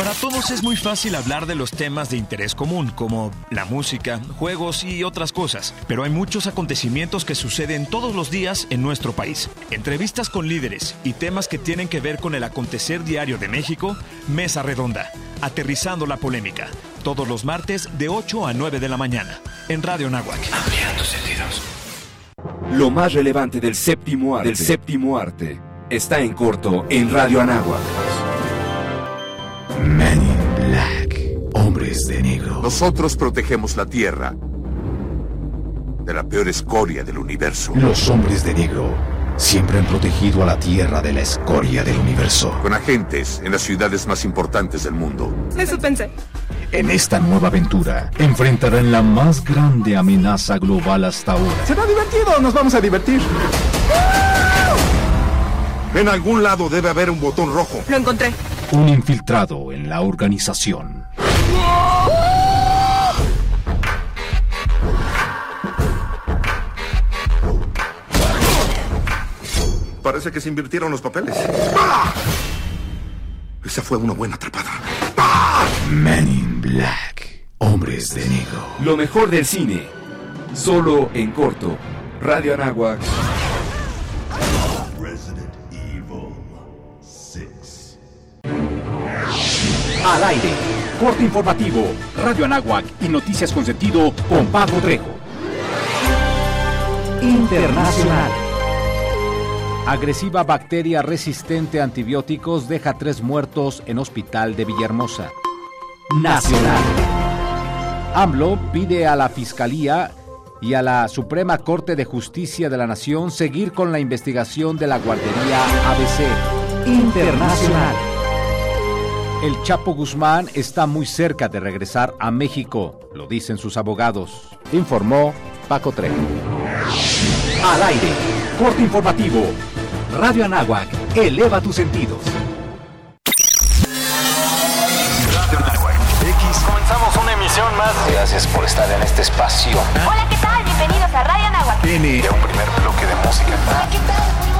Para todos es muy fácil hablar de los temas de interés común, como la música, juegos y otras cosas, pero hay muchos acontecimientos que suceden todos los días en nuestro país. Entrevistas con líderes y temas que tienen que ver con el acontecer diario de México, Mesa Redonda, aterrizando la polémica, todos los martes de 8 a 9 de la mañana, en Radio Nahuac. Ampliando sentidos. Lo más relevante del séptimo arte, del séptimo arte está en corto en Radio Anáhuac. Men in Black. Hombres de negro. Nosotros protegemos la Tierra de la peor escoria del universo. Los hombres de negro siempre han protegido a la Tierra de la escoria del universo. Con agentes en las ciudades más importantes del mundo. Eso pensé. En esta nueva aventura enfrentarán la más grande amenaza global hasta ahora. ¿Será divertido o nos vamos a divertir? En algún lado debe haber un botón rojo. Lo encontré. Un infiltrado en la organización. Parece que se invirtieron los papeles. Esa fue una buena atrapada. Men in Black. Hombres de negro. Lo mejor del cine, solo en corto. Radio Anáhuac. Al aire. Corte informativo. Radio Anáhuac y noticias con sentido con Pablo Trejo. Internacional. Agresiva bacteria resistente a antibióticos deja tres muertos en hospital de Villahermosa. Nacional. AMLO pide a la Fiscalía y a la Suprema Corte de Justicia de la Nación seguir con la investigación de la guardería ABC. Internacional. El Chapo Guzmán está muy cerca de regresar a México, lo dicen sus abogados. Informó Paco Trejo. Al aire, corte informativo. Radio Anáhuac, eleva tus sentidos. Radio Anáhuac. X. Comenzamos una emisión más. Gracias por estar en este espacio. Hola, ¿qué tal? Bienvenidos a Radio Anáhuac. N. De un primer bloque de música. Hola, ¿qué tal?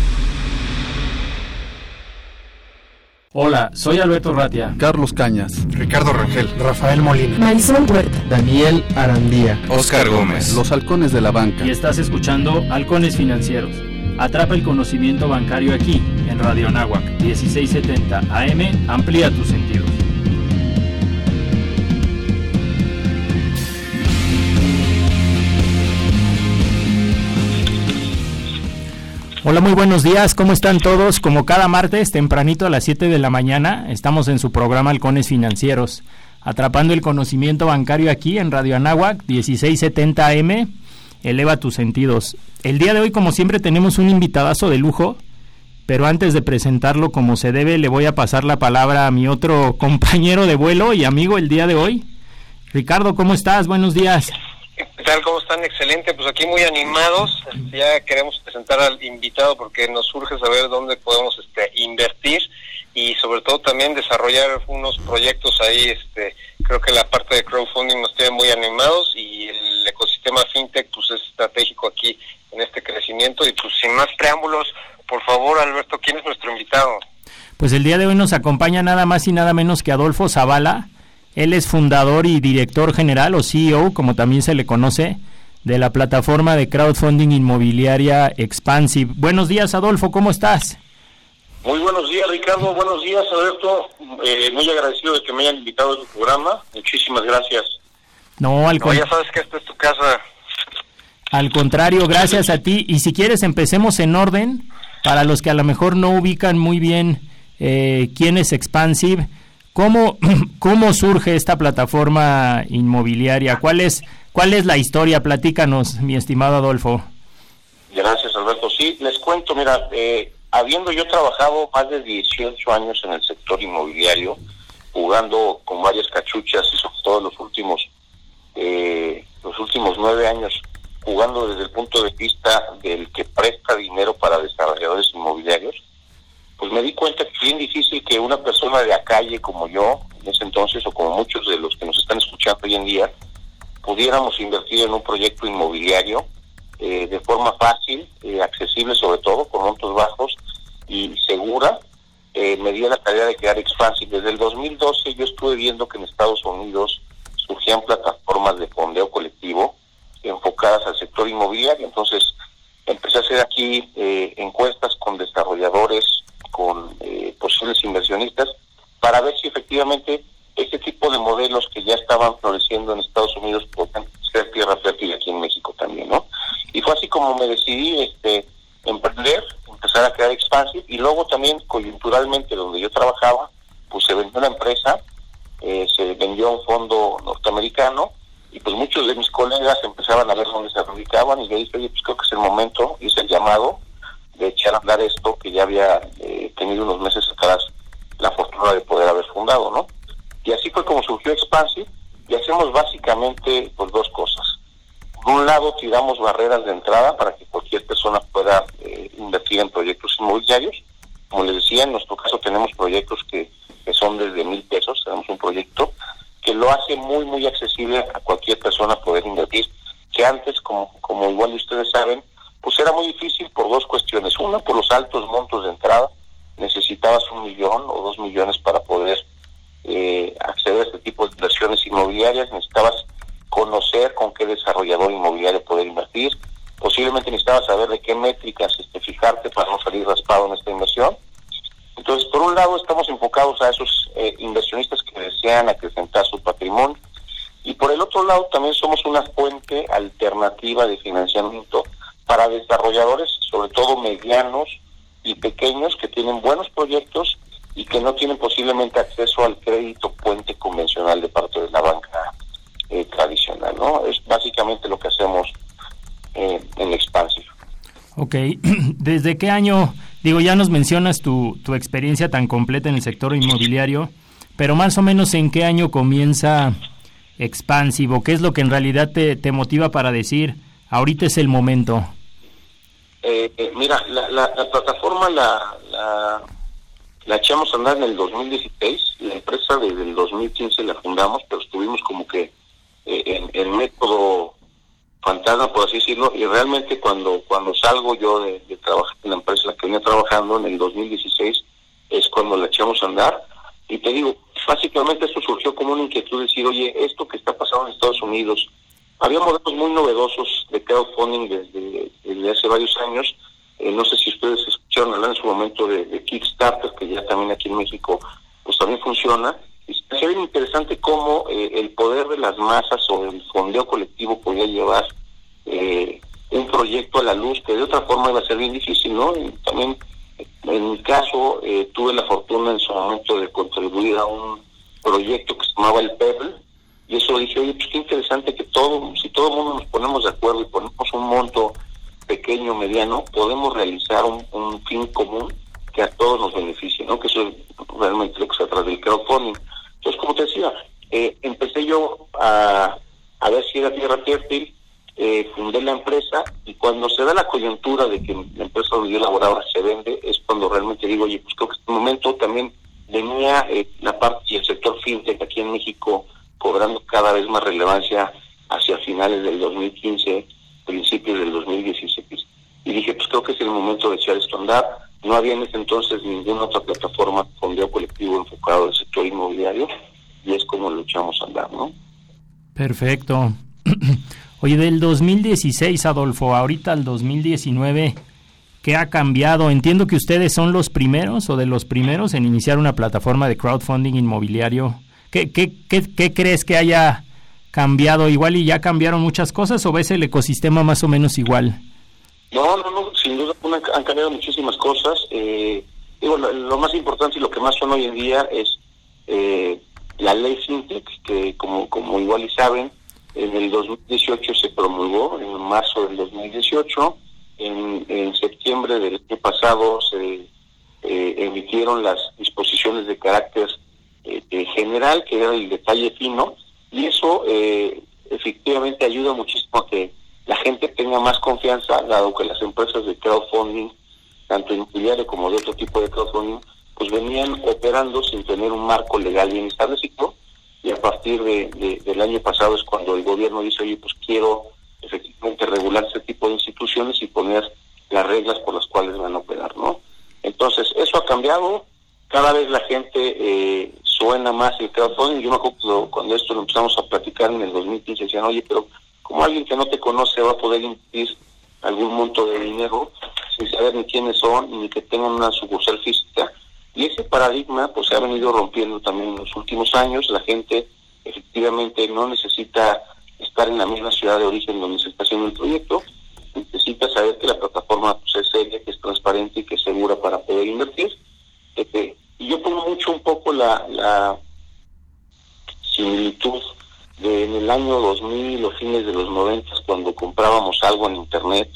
Hola, soy Alberto Ratia. Carlos Cañas. Ricardo Rangel. Rafael Molina. Marisol Huerta. Daniel Arandía. Oscar Gómez. Los halcones de la banca. Y estás escuchando Halcones Financieros. Atrapa el conocimiento bancario aquí, en Radio Anáhuac, 1670 AM. Amplía tus sentidos. Hola, muy buenos días, ¿cómo están todos? Como cada martes, tempranito a las 7 de la mañana, estamos en su programa Halcones Financieros, atrapando el conocimiento bancario aquí en Radio Anáhuac, 1670 AM, eleva tus sentidos. El día de hoy, como siempre, tenemos un invitadazo de lujo, pero antes de presentarlo como se debe, le voy a pasar la palabra a mi otro compañero de vuelo y amigo el día de hoy. Ricardo, ¿cómo estás? Buenos días. ¿Qué tal? ¿Cómo están? Excelente. Pues aquí muy animados. Ya queremos presentar al invitado porque nos surge saber dónde podemos este, invertir y sobre todo también desarrollar unos proyectos ahí. Este, creo que la parte de crowdfunding nos tiene muy animados y el ecosistema fintech pues es estratégico aquí en este crecimiento. Y pues sin más preámbulos, por favor, Alberto, ¿quién es nuestro invitado? Pues el día de hoy nos acompaña nada más y nada menos que Adolfo Zavala. Él es fundador y director general o CEO, como también se le conoce, de la plataforma de crowdfunding inmobiliaria Expansive. Buenos días, Adolfo, ¿cómo estás? Muy buenos días, Ricardo. Buenos días, Alberto. Eh, muy agradecido de que me hayan invitado a su programa. Muchísimas gracias. No, al no, ya sabes que esta es tu casa. Al contrario, gracias a ti. Y si quieres, empecemos en orden. Para los que a lo mejor no ubican muy bien eh, quién es Expansive, ¿Cómo, ¿Cómo surge esta plataforma inmobiliaria? ¿Cuál es, ¿Cuál es la historia? Platícanos, mi estimado Adolfo. Gracias, Alberto. Sí, les cuento, mira, eh, habiendo yo trabajado más de 18 años en el sector inmobiliario, jugando con varias cachuchas y sobre todo los últimos, eh, los últimos nueve años jugando desde el punto de vista del que presta dinero para desarrolladores inmobiliarios, pues me di cuenta que es bien difícil que una persona de la calle como yo, en ese entonces, o como muchos de los que nos están escuchando hoy en día, pudiéramos invertir en un proyecto inmobiliario eh, de forma fácil, eh, accesible sobre todo, con montos bajos y segura. Eh, me dio la tarea de crear Expansive. Desde el 2012 yo estuve viendo que en Estados Unidos surgían plataformas de fondeo colectivo enfocadas al sector inmobiliario. Entonces empecé a hacer aquí encuestas con desarrolladores, con posibles inversionistas, para ver si efectivamente este tipo de modelos que ya estaban floreciendo en Estados Unidos podían ser tierra fértil aquí en México también, ¿no? Y fue así como me decidí este emprender, empezar a crear Expansive y luego también coyunturalmente donde yo trabajaba, pues se vendió una empresa, eh, se vendió a un fondo norteamericano y pues muchos de mis colegas empezaban a ver dónde se radicaban y yo dije, oye, pues creo que es el momento, hice el llamado de echar a andar esto que ya había eh, tenido unos meses atrás la fortuna de poder haber fundado, ¿no? Y así fue como surgió Expansive y hacemos básicamente pues, dos cosas. Por un lado, tiramos barreras de entrada para que cualquier persona pueda eh, invertir en proyectos inmobiliarios. Como les decía, en nuestro caso tenemos proyectos que, que son desde mil pesos, tenemos un proyecto que lo hace muy, muy accesible a cualquier persona poder invertir, que antes, como, como igual ustedes saben, pues era muy difícil por dos cuestiones. Una, por los altos montos de entrada, necesitabas un millón o dos millones para poder eh, acceder a este tipo de inversiones inmobiliarias, necesitabas conocer con qué desarrollador inmobiliario poder invertir, posiblemente necesitabas saber de qué métricas este, fijarte para no salir raspado en esta inversión. Entonces, por un lado, estamos enfocados a esos eh, inversionistas que desean acrecentar su patrimonio. Y por el otro lado, también somos una fuente alternativa de financiamiento para desarrolladores, sobre todo medianos y pequeños, que tienen buenos proyectos y que no tienen posiblemente acceso al crédito puente convencional de parte de la banca eh, tradicional, ¿no? Es básicamente lo que hacemos eh, en Expansive. Ok, ¿desde qué año, digo, ya nos mencionas tu, tu experiencia tan completa en el sector inmobiliario, pero más o menos en qué año comienza Expansive qué es lo que en realidad te, te motiva para decir, ahorita es el momento? Eh, eh mira, la, la, la plataforma la, la echamos a andar en el 2016, la empresa desde el 2015 la fundamos, pero estuvimos como que eh, en el método fantasma, por así decirlo, y realmente cuando cuando salgo yo de, trabajar en la empresa en la que venía trabajando en el 2016, es cuando la echamos a andar. Y te digo, básicamente esto surgió como una inquietud de decir, oye, esto que está pasando en Estados Unidos, había modelos muy novedosos de crowdfunding desde, desde hace varios años, eh, no sé si ustedes escucharon hablar en su momento de, Kickstarter, que ya también aquí en México pues también funciona. Y se bien interesante cómo eh, el poder de las masas o el fondeo colectivo podía llevar eh, un proyecto a la luz que de otra forma iba a ser bien difícil, ¿no? también en mi caso tuve la fortuna en su momento de contribuir a un proyecto que se llamaba el Pebble y eso dije, oye, pues qué interesante que todo, si todo el mundo nos ponemos de acuerdo y ponemos un monto pequeño, mediano, podemos realizar un, fin común que a todos nos beneficie, ¿no? Que eso es realmente lo que se trata del crowdfunding. Entonces, como te decía, eh, empecé yo a, a ver si era tierra fértil, eh, fundé la empresa y cuando se da la coyuntura de que la empresa donde yo laboraba se vende, es cuando realmente digo, oye, pues creo que en este momento también venía eh, la parte y el sector fintech aquí en México cobrando cada vez más relevancia hacia finales del 2015 principios del 2016. Y dije, pues creo que es el momento de echar esto a andar. No había en ese entonces ninguna otra plataforma de fondeo colectivo enfocado al sector inmobiliario y es como lo echamos a andar, ¿no? Perfecto. Oye, del 2016, Adolfo, ahorita al 2019, ¿qué ha cambiado? Entiendo que ustedes son los primeros o de los primeros en iniciar una plataforma de crowdfunding inmobiliario. ¿Qué, qué, qué, qué crees que haya cambiado igual y ya cambiaron muchas cosas o ves el ecosistema más o menos igual? No, no, no, sin duda han cambiado muchísimas cosas. Eh, digo, lo, más importante y lo que más son hoy en día es eh, la ley FinTech, que como, como igual y saben, en el 2018 se promulgó, en marzo del 2018, en, en septiembre del año pasado se eh, emitieron las disposiciones de carácter general, que era el detalle fino, y eso eh, efectivamente ayuda muchísimo a que la gente tenga más confianza, dado que las empresas de crowdfunding, tanto inmobiliario como de otro tipo de crowdfunding, pues venían operando sin tener un marco legal bien establecido y a partir de, del año pasado es cuando el gobierno dice, oye, pues quiero efectivamente regular ese tipo de instituciones y poner las reglas por las cuales van a operar, ¿no? Entonces, eso ha cambiado, cada vez la gente eh, suena más el crowdfunding, yo me acuerdo cuando esto lo empezamos a platicar en el 2015, decían, oye, pero ¿cómo alguien que no te conoce va a poder invertir algún monto de dinero sin saber ni quiénes son ni que tengan una sucursal física? Y ese paradigma pues se ha venido rompiendo también en los últimos años. La gente efectivamente no necesita estar en la misma ciudad de origen donde se está haciendo el proyecto, necesita saber que la plataforma pues, es seria, que es transparente y que es segura para poder invertir. Este, y yo pongo mucho un poco la, la similitud de en el año 2000 o fines de los 90 cuando comprábamos algo en internet,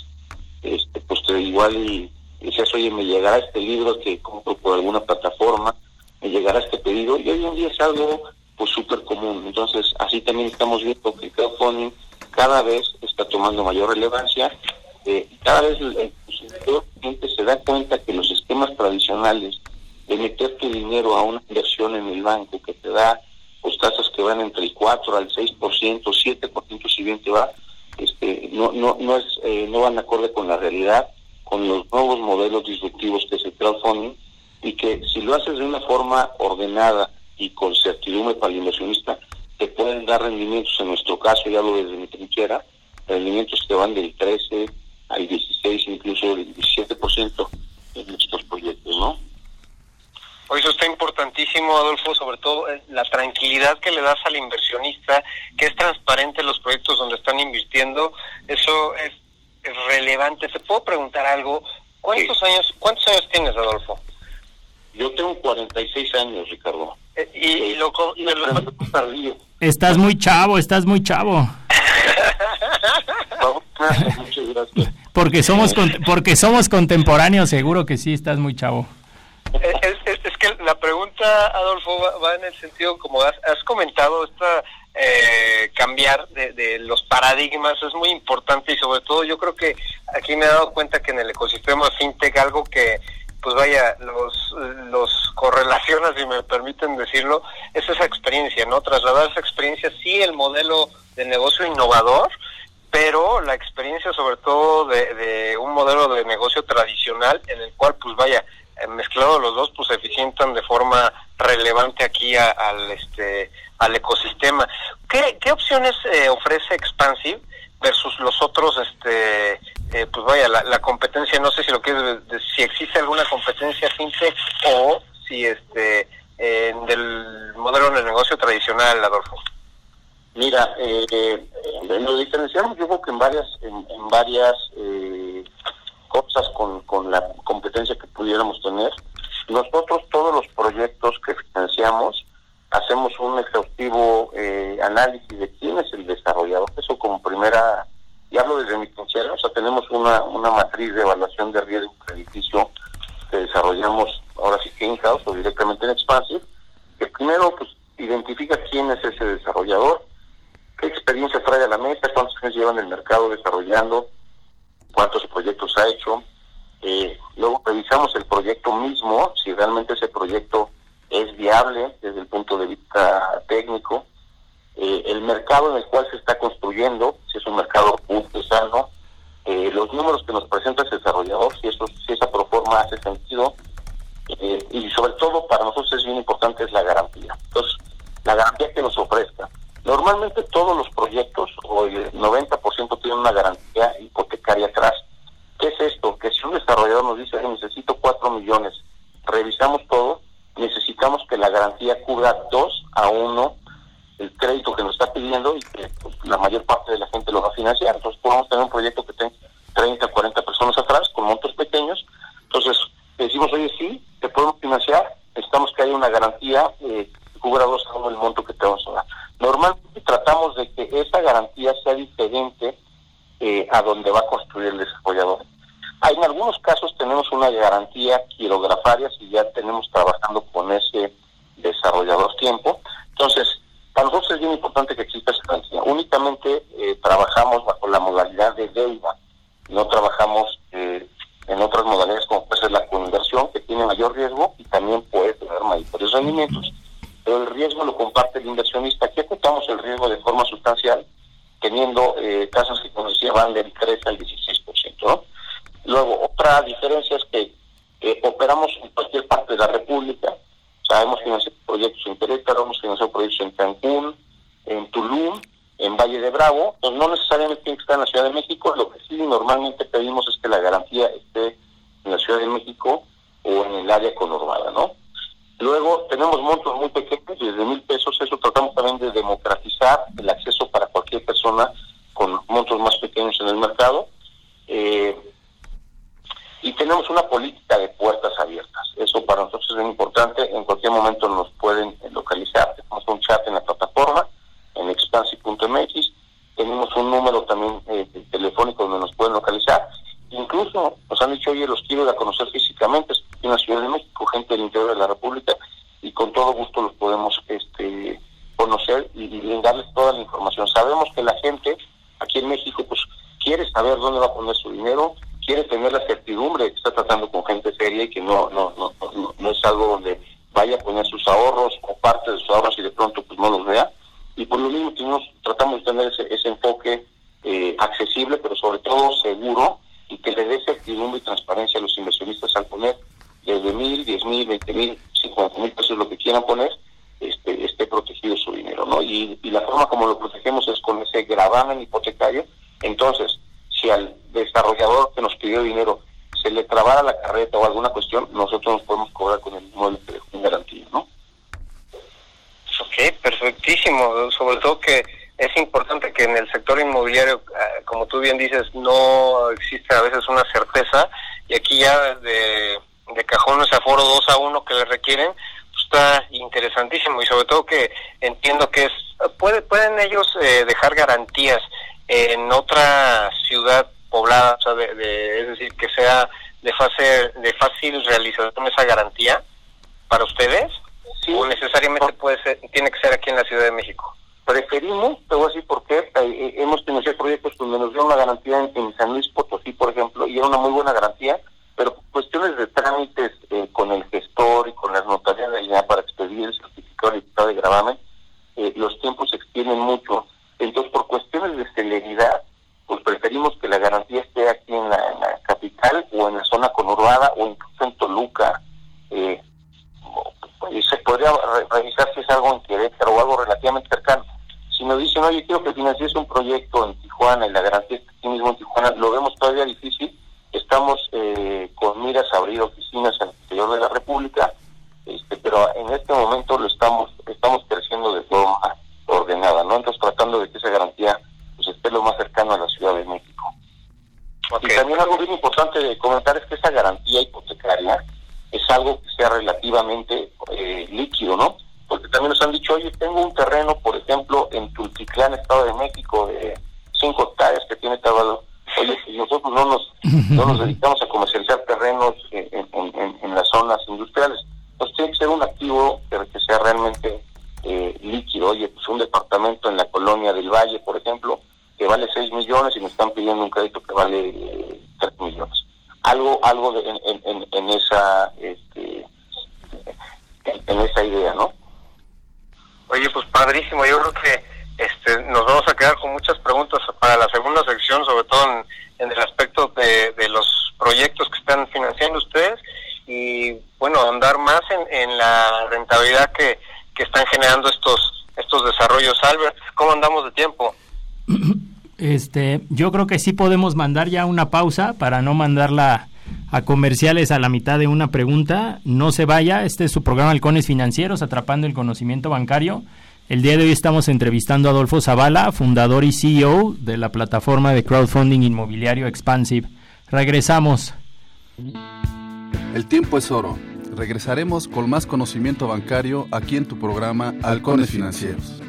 este, pues igual y decías, oye, me llegará este libro que compro por alguna plataforma, me llegará este pedido, y hoy en día es algo pues súper común. Entonces, así también estamos viendo que el crowdfunding cada vez está tomando mayor relevancia, eh, cada vez el, cliente se da cuenta que los esquemas tradicionales de meter tu dinero a una inversión en el banco que te da pues tasas que van entre el 4 al 6%, 7% si bien te va, este, no, no, no, es, eh, no van acorde con la realidad con los nuevos modelos disruptivos que es el crowdfunding y que si lo haces de una forma ordenada y con certidumbre para el inversionista, te pueden dar rendimientos, en nuestro caso, ya lo desde mi trinchera, rendimientos que van del 13 al 16, incluso del 17% en nuestros proyectos, ¿no? Hoy eso está importantísimo, Adolfo, sobre todo eh, la tranquilidad que le das al inversionista, que es transparente los proyectos donde están invirtiendo, eso es relevante. ¿Te puedo preguntar algo? ¿Cuántos años cuántos años tienes, Adolfo? Yo tengo 46 años, Ricardo. Eh, y, lo, Estás muy chavo, estás muy chavo. Muchas gracias. Porque somos porque somos contemporáneos, seguro que sí estás muy chavo. Eh, es, la pregunta, Adolfo, va, en el sentido, como has, has comentado, esta eh, cambiar de, los paradigmas es muy importante y sobre todo yo creo que aquí me he dado cuenta que en el ecosistema fintech algo que pues vaya los los correlaciona si me permiten decirlo es esa experiencia no trasladar esa experiencia sí el modelo de negocio innovador pero la experiencia sobre todo de, de un modelo de negocio tradicional en el cual pues vaya eh, mezclado los dos pues eficientan de forma relevante aquí al este al ecosistema. ¿Qué, qué opciones eh, ofrece Expansive versus los otros, este, eh, pues vaya, la, competencia, no sé si lo que si existe alguna competencia fintech o si este, del modelo de negocio tradicional, Adolfo? Mira, eh, eh, nos diferenciamos yo creo que en varias, en, en varias con, la competencia que pudiéramos tener. Nosotros todos los proyectos que financiamos hacemos un exhaustivo eh, análisis de quién es el desarrollador. Eso como primera, y hablo desde mi trinchera, o sea, tenemos una, una matriz de evaluación de riesgo crediticio que desarrollamos ahora sí que en house o directamente en Expansive, que primero pues identifica quién es ese desarrollador, qué experiencia trae a la mesa, cuántos años lleva en el mercado desarrollando, cuántos proyectos ha hecho. Eh, luego revisamos el proyecto mismo, si realmente ese proyecto es viable desde el punto de vista técnico. Eh, el mercado en el cual se está construyendo, si es un mercado justo, sano, eh, los números que nos presenta el desarrollador, si, eso, si esa proforma hace sentido, y sobre todo para nosotros es bien importante es la garantía. Entonces, la garantía que nos ofrezca. Normalmente todos los proyectos, o el 90% tienen una garantía hipotecaria atrás. ¿Qué es esto? Que si un desarrollador nos dice, necesito 4 millones, revisamos todo, necesitamos que la garantía cubra dos a uno el crédito que nos está pidiendo y que pues, la mayor parte de la gente lo va a financiar. Entonces podemos tener un proyecto que tenga 30, 40 personas atrás con montos pequeños. Entonces decimos, oye, sí, te podemos financiar, necesitamos que haya una garantía eh, que cubra dos a el monto que te vamos. Normalmente tratamos de que esa garantía sea diferente eh, a donde va a construir el desarrollador. En algunos casos tenemos una garantía quirografaria si ya tenemos trabajando con ese desarrollador tiempo. Entonces, para nosotros es bien importante que exista esa garantía. Únicamente eh, trabajamos bajo la modalidad de deuda. no trabajamos eh, en otras modalidades como puede ser la conversión, que tiene mayor riesgo y también puede tener mayores rendimientos. Pero el riesgo lo comparte el inversionista. Aquí apuntamos el riesgo de forma sustancial, teniendo eh, tasas que, como decía, van del 13 al 16%. ¿no? Luego, otra diferencia es que eh, operamos en cualquier parte de la República. Sabemos financiar proyectos en Querétaro, hemos financiado proyectos en Cancún, en Tulum, en Valle de Bravo, pues no necesariamente tiene que estar en la Ciudad de México, lo que sí normalmente pedimos es que la garantía esté en la Ciudad de México o en el área conurbada, ¿no? Luego tenemos montos muy pequeños, desde mil pesos, eso tratamos también de democratizar el acceso para cualquier persona con montos más pequeños en el mercado. Eh, y tenemos una política de puertas abiertas. Eso para nosotros es muy importante. En cualquier momento nos pueden localizar. Tenemos un chat en la plataforma en expansi.mx. Tenemos un número también eh, telefónico donde nos pueden localizar. Incluso nos han dicho, oye, los quiero ir conocer físicamente, en la Ciudad de México, gente del interior de la República, y con todo gusto los podemos este, conocer y, y darles toda la información. Sabemos que la gente aquí en México pues quiere saber dónde va a poner su dinero, quiere tener la certidumbre que está tratando con gente seria y que no, no, no es algo donde vaya a poner sus ahorros o parte de sus ahorros y de pronto pues no los vea y por lo mismo tenemos, tratamos de tener ese, ese enfoque eh, accesible, pero sobre todo seguro y que le dé certidumbre y transparencia a los inversionistas al poner desde mil, diez mil, veinte mil, cincuenta mil pesos, lo que quieran poner, este, esté protegido su dinero, ¿no? Y, y la forma como lo protegemos es con ese gravamen hipotecario. Entonces, si al desarrollador que nos pidió dinero se le trabara la carreta o alguna cuestión, nosotros nos podemos cobrar con el inmueble en garantía, ¿no? Ok, perfectísimo. Sobre todo que es importante que en el sector inmobiliario, ah, como tú bien dices, no existe a veces una certeza y aquí ya de, de cajón ese aforo 2 a 1 que le requieren, pues está interesantísimo y sobre todo que entiendo que es puede, pueden ellos eh, dejar garantías en otra ciudad poblada, o sea, de, de, es decir, que sea de, fase, de fácil realización esa garantía para ustedes sí. o necesariamente puede ser, tiene que ser aquí en la Ciudad de México? Preferimos, te voy a decir por qué, eh, eh hemos tenido proyectos donde nos dio una garantía en, en, San Luis Potosí, por ejemplo, y era una muy buena garantía, pero cuestiones de trámites eh, con el gestor y con las notarías de para expedir el certificado de dictado de gravamen, eh, los tiempos se extienden mucho. Entonces, por cuestiones de celeridad, pues preferimos que la garantía esté aquí en la, capital o en la zona conurbada o incluso en Toluca. Eh, se podría revisar si es algo en Querétaro o algo relativamente cercano. Si nos dicen, oye, quiero que financies un proyecto en Tijuana y la garantía está aquí mismo en Tijuana, lo vemos todavía difícil. Estamos eh, con miras a abrir oficinas en el interior de la República, este, pero en este momento lo estamos estamos creciendo de forma ordenada, ¿no? Entonces tratando de que esa garantía pues esté lo más cercano a la Ciudad de México. Okay. Y también algo bien importante de comentar es que esa garantía hipotecaria es algo que sea relativamente eh, líquido, ¿no? Porque también nos han dicho, oye, tengo un terreno, por ejemplo, en Tultitlán, Estado de México, de 5 hectáreas que tiene trabajo. Oye, si nosotros no nos, no nos dedicamos a comercializar terrenos en, en, en, en las zonas industriales, pues tiene que ser un activo que, que sea realmente eh, líquido. Oye, pues un departamento en la colonia del Valle, por ejemplo, que vale 6 millones y me están pidiendo un crédito que vale eh, 3 millones algo algo de, en, en, en, esa este, en, en, esa idea no oye pues padrísimo yo creo que este nos vamos a quedar con muchas preguntas para la segunda sección sobre todo en, en el aspecto de, de, los proyectos que están financiando ustedes y bueno andar más en, la rentabilidad que, que están generando estos estos desarrollos Albert cómo andamos de tiempo yo creo que sí podemos mandar ya una pausa para no mandarla a comerciales a la mitad de una pregunta. No se vaya, este es su programa Halcones Financieros, Atrapando el Conocimiento Bancario. El día de hoy estamos entrevistando a Adolfo Zavala, fundador y CEO de la plataforma de crowdfunding inmobiliario Expansive. Regresamos. El tiempo es oro. Regresaremos con más conocimiento bancario aquí en tu programa Halcones Financieros.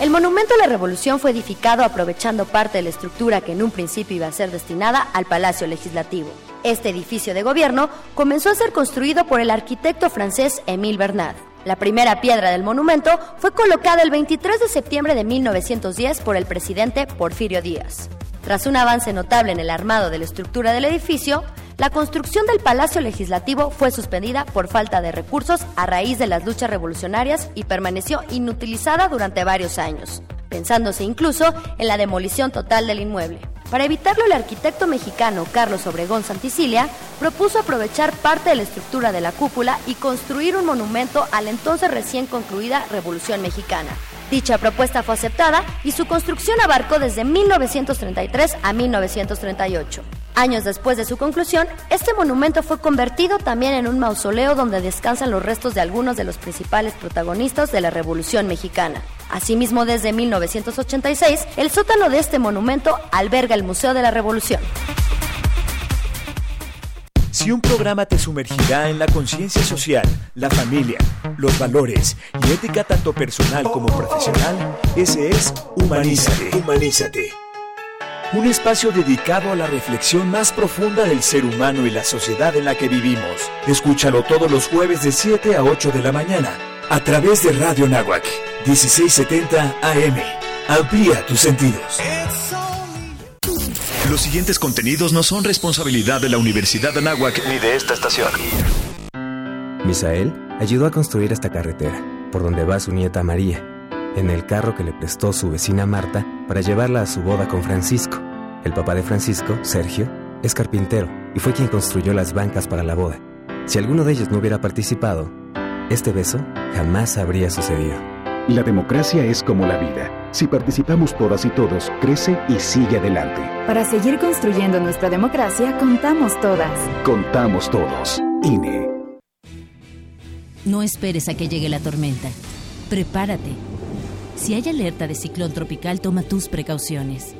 El monumento a la Revolución fue edificado aprovechando parte de la estructura que en un principio iba a ser destinada al Palacio Legislativo. Este edificio de gobierno comenzó a ser construido por el arquitecto francés Émile Bernard. La primera piedra del monumento fue colocada el 23 de septiembre de 1910 por el presidente Porfirio Díaz. Tras un avance notable en el armado de la estructura del edificio, la construcción del Palacio Legislativo fue suspendida por falta de recursos a raíz de las luchas revolucionarias y permaneció inutilizada durante varios años, pensándose incluso en la demolición total del inmueble. Para evitarlo, el arquitecto mexicano Carlos Obregón Santicilia propuso aprovechar parte de la estructura de la cúpula y construir un monumento a la entonces recién concluida Revolución Mexicana. Dicha propuesta fue aceptada y su construcción abarcó desde 1933 a 1938. Años después de su conclusión, este monumento fue convertido también en un mausoleo donde descansan los restos de algunos de los principales protagonistas de la Revolución Mexicana. Asimismo, desde 1986, el sótano de este monumento alberga el Museo de la Revolución. Si un programa te sumergirá en la conciencia social, la familia, los valores y ética tanto personal como profesional, ese es Humanízate. Humanízate. Un espacio dedicado a la reflexión más profunda del ser humano y la sociedad en la que vivimos. Escúchalo todos los jueves de 7 a 8 de la mañana a través de Radio Nahuac 1670 AM. Amplía tus sentidos. Los siguientes contenidos no son responsabilidad de la Universidad de Anáhuac ni de esta estación. Misael ayudó a construir esta carretera, por donde va su nieta María, en el carro que le prestó su vecina Marta para llevarla a su boda con Francisco. El papá de Francisco, Sergio, es carpintero y fue quien construyó las bancas para la boda. Si alguno de ellos no hubiera participado, este beso jamás habría sucedido. La democracia es como la vida. Si participamos todas y todos, crece y sigue adelante. Para seguir construyendo nuestra democracia, contamos todas. Contamos todos. INE. No esperes a que llegue la tormenta. Prepárate. Si hay alerta de ciclón tropical, toma tus precauciones.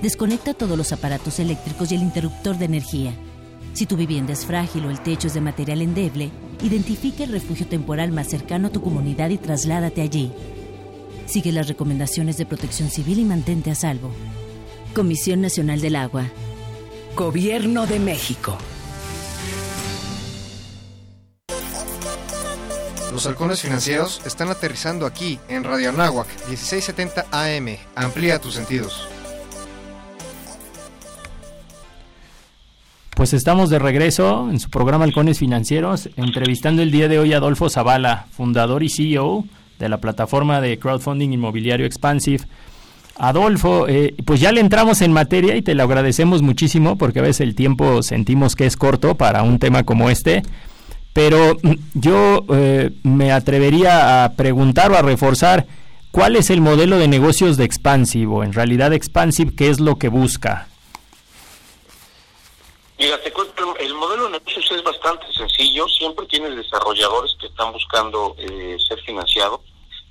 Desconecta todos los aparatos eléctricos y el interruptor de energía. Si tu vivienda es frágil o el techo es de material endeble, identifica el refugio temporal más cercano a tu comunidad y trasládate allí. Sigue las recomendaciones de protección civil y mantente a salvo. Comisión Nacional del Agua. Gobierno de México. Los halcones financieros están aterrizando aquí, en Radio Anáhuac, 1670 AM. Amplía tus sentidos. Pues estamos de regreso en su programa Halcones Financieros, entrevistando el día de hoy a Adolfo Zavala, fundador y CEO de la plataforma de crowdfunding inmobiliario Expansive. Adolfo, eh, pues ya le entramos en materia y te lo agradecemos muchísimo porque a veces el tiempo sentimos que es corto para un tema como este, pero mm, yo eh, me atrevería a preguntar o a reforzar cuál es el modelo de negocios de Expansive o en realidad Expansive, qué es lo que busca. Mira, te cuento, el modelo de negocios es bastante sencillo. Siempre tienes desarrolladores que están buscando eh, ser financiados.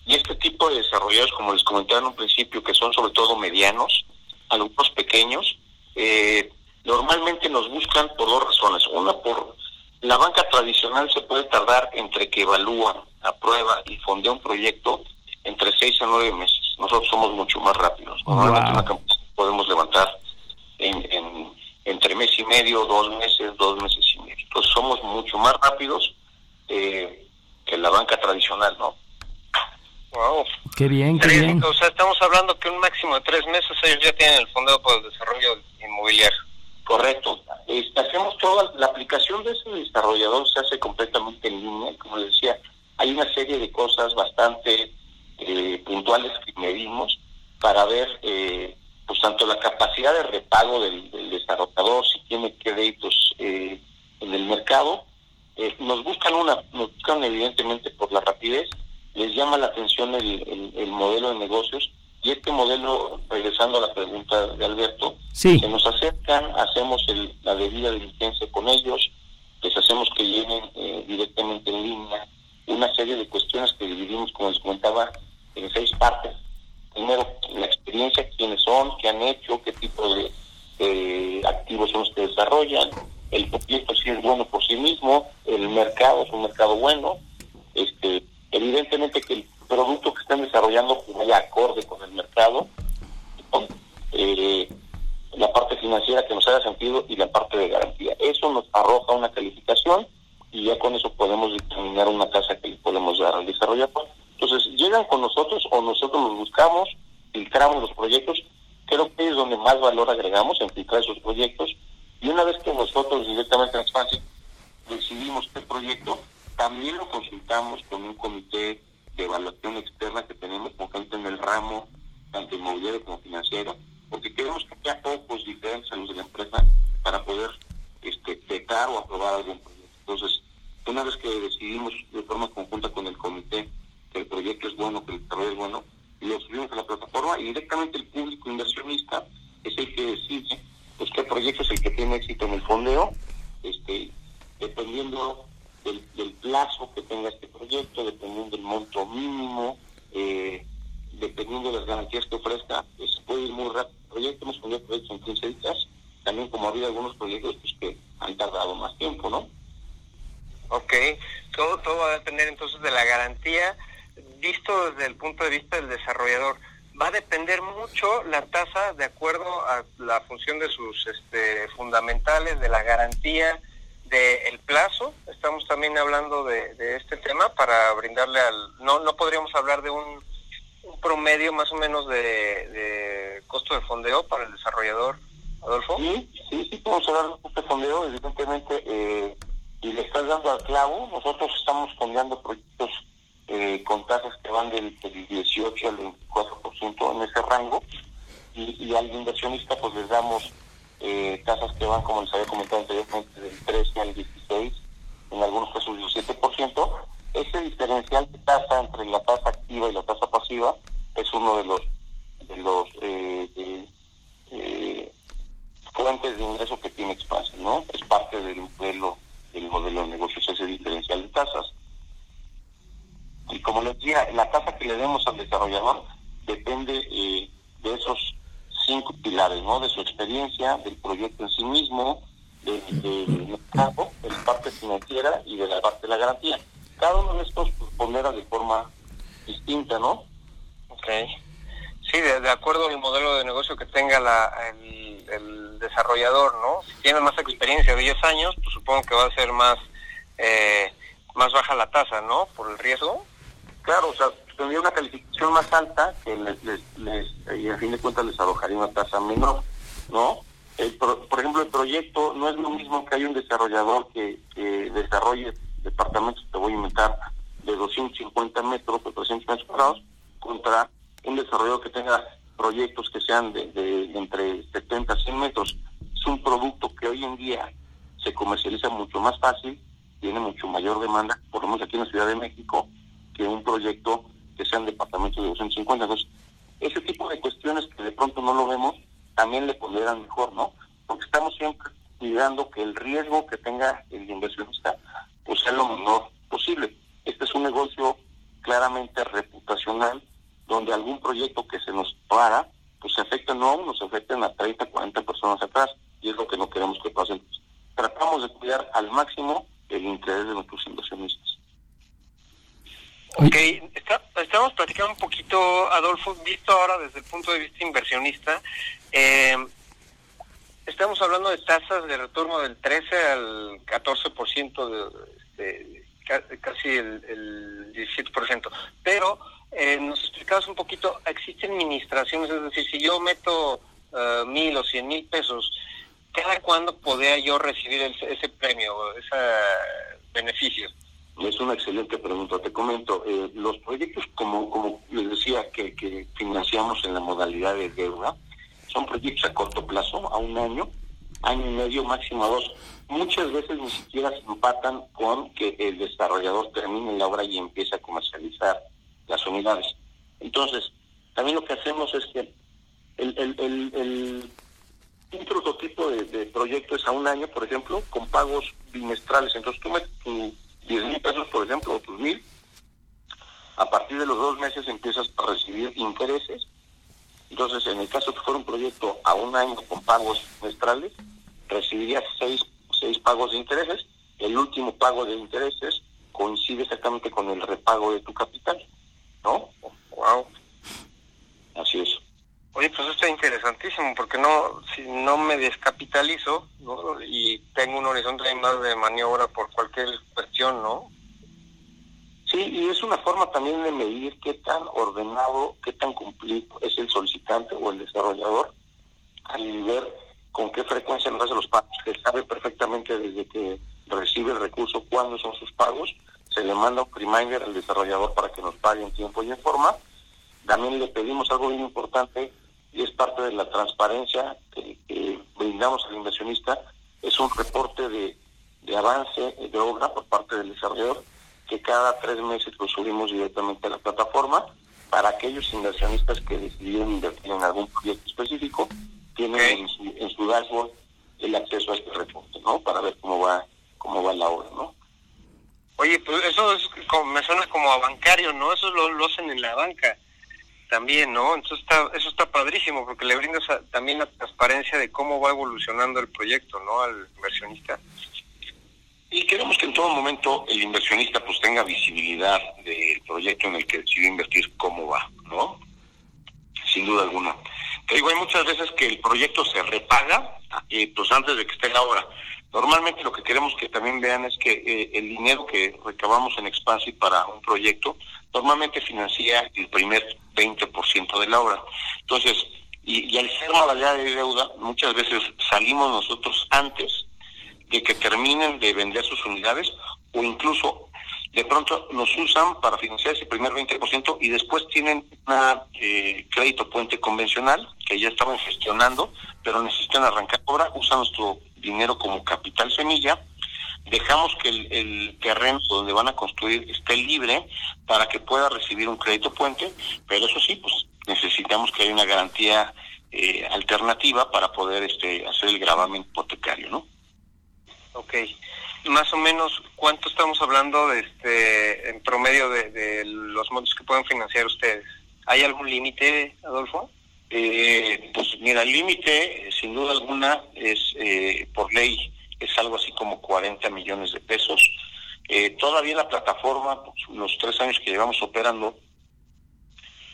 Y este tipo de desarrolladores, como les comentaba en un principio, que son sobre todo medianos, algunos pequeños, eh, normalmente nos buscan por dos razones. Una, por la banca tradicional se puede tardar entre que evalúa, aprueba y fondea un proyecto entre seis a nueve meses. Nosotros somos mucho más rápidos. Normalmente una campaña podemos levantar entre mes y medio, dos meses, dos meses y medio. Entonces somos mucho más rápidos eh, que la banca tradicional, ¿no? Wow. Qué bien, qué bien. O sea, estamos hablando que un máximo de tres meses ellos ya tienen el fondo para el desarrollo inmobiliario. Correcto. Este, hacemos toda la aplicación de ese desarrollador se hace completamente en línea. Como les decía, hay una serie de cosas bastante eh, puntuales que medimos para ver eh, pues tanto la capacidad de repago del desarrollador, si tiene créditos eh, en el mercado, eh, nos buscan una, nos buscan evidentemente por la rapidez, les llama la atención el, el, modelo de negocios y este modelo, regresando a la pregunta de Alberto, sí. se nos acercan, hacemos el, la debida diligencia con ellos, les hacemos que lleguen eh, directamente en línea una serie de cuestiones que dividimos, como les comentaba, en seis partes primero la experiencia, quiénes son, qué han hecho, qué tipo de, activos son los que desarrollan, el proyecto si es bueno por sí mismo, el mercado es un mercado bueno, este evidentemente que el producto que están desarrollando pues, vaya acorde con el mercado, eh, la parte financiera que nos haga sentido y la parte de garantía. Eso nos arroja una calificación y ya con eso podemos determinar una tasa que le podemos dar al filtramos los proyectos, creo que es donde más valor agregamos en filtrar esos proyectos. Y una vez que nosotros directamente en Expansive decidimos qué proyecto, también lo consultamos con un comité de evaluación externa que tenemos con gente en el ramo, tanto inmobiliario como financiero, porque queremos que haya pocos diferentes a los de la empresa para poder este, aprobar algún proyecto. Entonces, una vez que decidimos de forma conjunta con el comité que el proyecto es bueno, que el desarrollo es bueno, lo subimos a la plataforma y directamente el público inversionista es el que decide pues qué proyecto es el que tiene éxito en el fondeo, este, dependiendo del, plazo que tenga este proyecto, dependiendo del monto mínimo, eh, dependiendo de las garantías que ofrezca, pues puede ir muy rápido el proyecto, hemos fondeado proyectos en 15 días, también como ha habido algunos proyectos pues, que han tardado más tiempo, ¿no? Ok, todo, todo va a depender entonces de la garantía, visto desde el punto de vista del desarrollador. Va a depender mucho la tasa de acuerdo a la función de sus este, fundamentales, de la garantía, del plazo. Estamos también hablando de, este tema para brindarle al... No, no podríamos hablar de un, promedio más o menos de, de, costo de fondeo para el desarrollador, Adolfo. Sí, sí, sí podemos hablar de costo de fondeo, evidentemente. Eh, y le estás dando al clavo. Nosotros estamos fondeando proyectos eh, con tasas que van del, 18 al 24% en ese rango. Y, y, al inversionista pues les damos eh, tasas que van, como les había comentado anteriormente, del 13 al 16, en algunos casos del 17%. Ese diferencial de tasa entre la tasa activa y la tasa pasiva es uno de los de los eh, fuentes de ingreso que tiene Expansión, ¿no? Es parte del modelo el modelo de negocios, ese diferencial de tasas. Y como les decía, la tasa que le demos al desarrollador depende eh, de esos cinco pilares, ¿no? De su experiencia, del proyecto en sí mismo, del mercado, de la parte financiera y de la parte de la garantía. Cada uno de estos pues, pondera de forma distinta, ¿no? Ok. Sí, de, acuerdo al modelo de que tenga la, el, desarrollador, ¿no? Si tiene más experiencia de 10 años, pues supongo que va a ser más eh, más baja la tasa, ¿no? Por el riesgo. Claro, o sea, tendría una calificación más alta que les, les, y a fin de cuentas les arrojaría una tasa menor, ¿no? El, por, ejemplo, el proyecto no es lo mismo que hay un desarrollador que, que desarrolle departamentos, te voy a inventar, de 250 metros o 300 metros cuadrados contra un desarrollador que tenga proyectos que sean de, entre 70 a 100 metros. Es un producto que hoy en día se comercializa mucho más fácil, tiene mucho mayor demanda, por lo menos aquí en la Ciudad de México, que un proyecto que sea en departamentos de 250. Entonces, ese tipo de cuestiones que de pronto no lo vemos, también le pondrán mejor, ¿no? Porque estamos siempre cuidando que el riesgo que tenga el inversionista pues sea lo menor posible. Este es un negocio claramente reputacional donde algún proyecto que se nos para, pues se afecta no a uno, se afectan a 30, 40 personas atrás, y es lo que no queremos que pase. tratamos de cuidar al máximo el interés de nuestros inversionistas. Ok, estamos platicando un poquito, Adolfo, visto ahora desde el punto de vista inversionista, eh, estamos hablando de tasas de retorno del 13 al 14%, de, de, casi el, el 17%, pero eh, nos explicabas un poquito, existen administraciones, es decir, si yo meto uh, mil o cien mil pesos, ¿cada cuándo podría yo recibir ese premio, ese beneficio? Es una excelente pregunta. Te comento, eh, los proyectos, como, como les decía, que, que financiamos en la modalidad de deuda, son proyectos a corto plazo, a un año, año y medio, máximo a dos. Muchas veces ni siquiera se empatan con que el desarrollador termine la obra y empiece a comercializar las unidades. Entonces, también lo que hacemos es que el, el, el, un prototipo de, proyecto es a un año, por ejemplo, con pagos bimestrales. Entonces tú metes tus 10 mil pesos, por ejemplo, o tus mil, a partir de los dos meses empiezas a recibir intereses. Entonces, en el caso que fuera un proyecto a un año con pagos bimestrales, recibirías seis, seis pagos de intereses. El último pago de intereses coincide exactamente con el repago de tu capital. ¿No? Wow. Así es. Oye, pues esto es interesantísimo, porque no, si no me descapitalizo, ¿no? Y tengo un horizonte más de maniobra por cualquier cuestión, ¿no? Sí, y es una forma también de medir qué tan ordenado, qué tan cumplido es el solicitante o el desarrollador al ver con qué frecuencia nos hace los pagos, que sabe perfectamente desde que recibe el recurso cuándo son sus pagos, se le manda un reminder al desarrollador para que nos pague en tiempo y en forma. También le pedimos algo bien importante y es parte de la transparencia que, brindamos al inversionista, es un reporte de, de avance de obra por parte del desarrollador que cada tres meses lo subimos directamente a la plataforma para aquellos inversionistas que decidieron invertir en algún proyecto específico, tienen en, su, en su dashboard el acceso a este reporte, ¿no? Para ver cómo va cómo va la obra, ¿no? Oye, pues eso es como, me suena como a bancario, ¿no? Eso lo, lo hacen en la banca también, ¿no? Entonces está, eso está padrísimo porque le brindas también la transparencia de cómo va evolucionando el proyecto, ¿no? Al inversionista. Y queremos que en todo momento el inversionista pues tenga visibilidad del proyecto en el que decidió invertir, cómo va, ¿no? Sin duda alguna. Te digo, hay muchas veces que el proyecto se repaga eh, pues antes de que esté la obra. Normalmente lo que queremos que también vean es que eh, el dinero que recabamos en Expansi para un proyecto normalmente financia el primer 20% de la obra. Entonces, y, al ser modalidad de deuda, muchas veces salimos nosotros antes de que terminen de vender sus unidades o incluso de pronto nos usan para financiar ese primer 20% y después tienen un eh, crédito puente convencional que ya estaban gestionando, pero necesitan arrancar obra, usan nuestro dinero como capital semilla, dejamos que el, terreno donde van a construir esté libre para que pueda recibir un crédito puente, pero eso sí, pues necesitamos que haya una garantía eh, alternativa para poder este hacer el gravamen hipotecario, ¿no? Ok. Más o menos, ¿cuánto estamos hablando de este, en promedio de, los montos que pueden financiar ustedes? ¿Hay algún límite, Adolfo? Eh, pues mira, el límite, sin duda alguna, es eh, por ley, es algo así como 40 millones de pesos. Eh, todavía la plataforma, pues, los tres años que llevamos operando,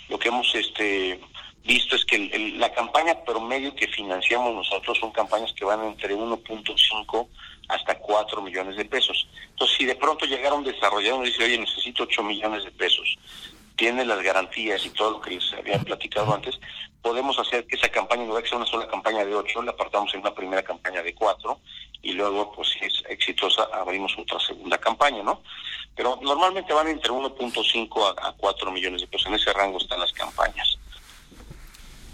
lo que hemos este visto es que la campaña promedio que financiamos nosotros son campañas que van entre 1.5 hasta 4 millones de pesos. Entonces, si de pronto llegara un desarrollador y dice, oye, necesito 8 millones de pesos, tiene las garantías y todo lo que les había platicado antes, podemos hacer que esa campaña no sea una sola campaña de 8, la apartamos en una primera campaña de 4 y luego, pues si es exitosa, abrimos otra segunda campaña, ¿no? Pero normalmente van entre 1.5 a, a 4 millones de pesos, en ese rango están las campañas.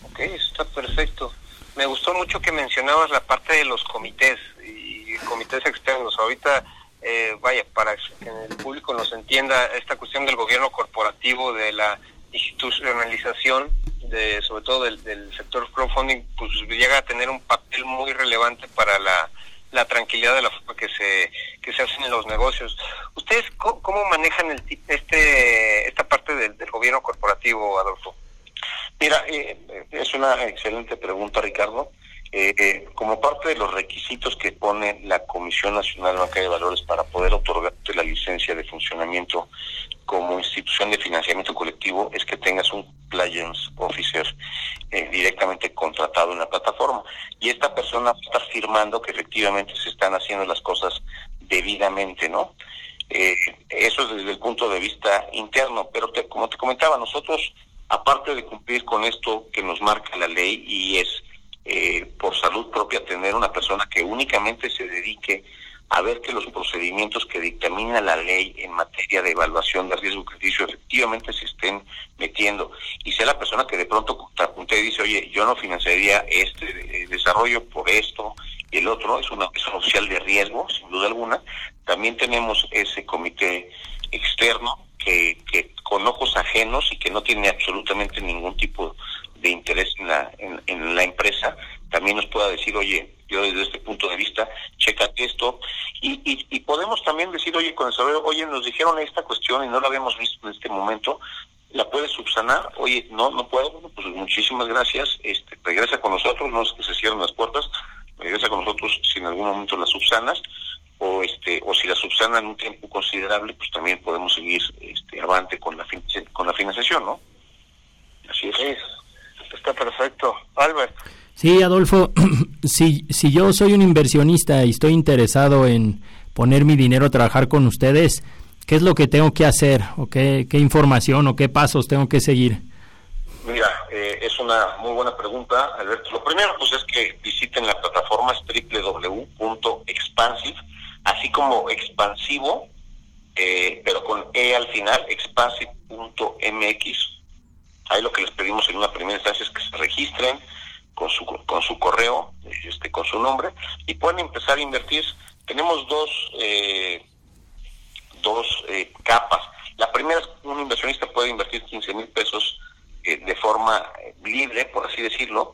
Ok, está perfecto. Me gustó mucho que mencionabas la parte de los comités y comités externos. Ahorita, eh, vaya, para que el público nos entienda, esta cuestión del gobierno corporativo, de la institucionalización, de sobre todo del, sector crowdfunding, pues llega a tener un papel muy relevante para la, tranquilidad de la forma que se que se hacen en los negocios. ¿Ustedes cómo, manejan el, este esta parte del gobierno corporativo, Adolfo? Mira, eh, es una excelente pregunta, Ricardo. Eh, eh, como parte de los requisitos que pone la Comisión Nacional Bancaria de Valores para poder otorgarte la licencia de funcionamiento como institución de financiamiento colectivo es que tengas un compliance officer directamente contratado en la plataforma. Y esta persona está afirmando que efectivamente se están haciendo las cosas debidamente, ¿no? eso es desde el punto de vista interno, pero como te comentaba, nosotros aparte de cumplir con esto que nos marca la ley y es eh, por salud propia tener una persona que únicamente se dedique a ver que los procedimientos que dictamina la ley en materia de evaluación de riesgo crediticio efectivamente se estén metiendo y sea la persona que de pronto y dice, oye, yo no financiaría este eh, desarrollo por esto y el otro, es una persona oficial de riesgo, sin duda alguna. También tenemos ese comité externo que, que con ojos ajenos y que no tiene absolutamente ningún tipo de interés en la, en, la empresa, también nos pueda decir, oye, yo desde este punto de vista, checate esto, y, y, podemos también decir, oye, con el saber, oye, nos dijeron esta cuestión y no la habíamos visto en este momento, ¿la puedes subsanar? Oye, no, no puedo, pues muchísimas gracias, este, regresa con nosotros, no es que se cierren las puertas, regresa con nosotros si en algún momento la subsanas, o este o si la subsanan un tiempo considerable pues también podemos seguir este avante con la con la financiación no así es está perfecto Albert sí Adolfo si si yo soy un inversionista y estoy interesado en poner mi dinero a trabajar con ustedes ¿qué es lo que tengo que hacer o qué, qué información o qué pasos tengo que seguir? Mira, eh, es una muy buena pregunta, Alberto. Lo primero, pues, es que visiten la plataforma www.expansive, así como expansivo, eh, pero con E al final, expansive.mx. Ahí lo que les pedimos en una primera instancia es que se registren con su, con su correo, este, con su nombre, y pueden empezar a invertir. Tenemos dos, eh, dos eh, capas. La primera es que un inversionista puede invertir 15 mil pesos eh, de forma libre, por así decirlo,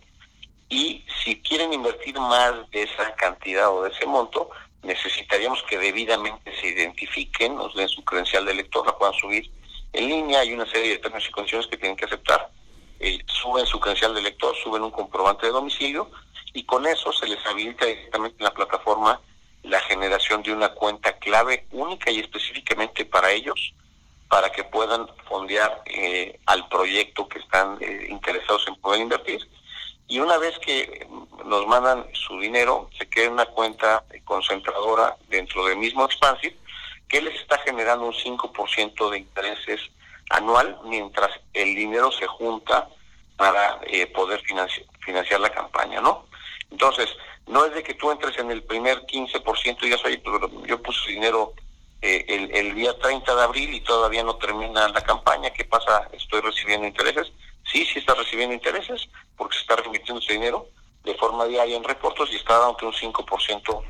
y si quieren invertir más de esa cantidad o de ese monto, necesitaríamos que debidamente se identifiquen, nos den su credencial de lector, la puedan subir en línea, hay una serie de términos y condiciones que tienen que aceptar. Eh, suben su credencial de lector, suben un comprobante de domicilio y con eso se les habilita directamente en la plataforma la generación de una cuenta clave única y específicamente para ellos, para que puedan fondear eh, al proyecto que están eh, interesados en poder invertir. Y una vez que nos mandan su dinero, se queda una cuenta concentradora dentro del mismo Expansive, que les está generando un 5% de intereses anual mientras el dinero se junta para eh, poder financiar, la campaña, ¿no? Entonces, no es de que tú entres en el primer 15% y digas, oye, yo puse dinero eh, el, el, día 30 de abril y todavía no termina la campaña, ¿qué pasa? ¿Estoy recibiendo intereses? Sí, sí está recibiendo intereses porque se está remitiendo ese dinero de forma diaria en reportos y está dando un 5%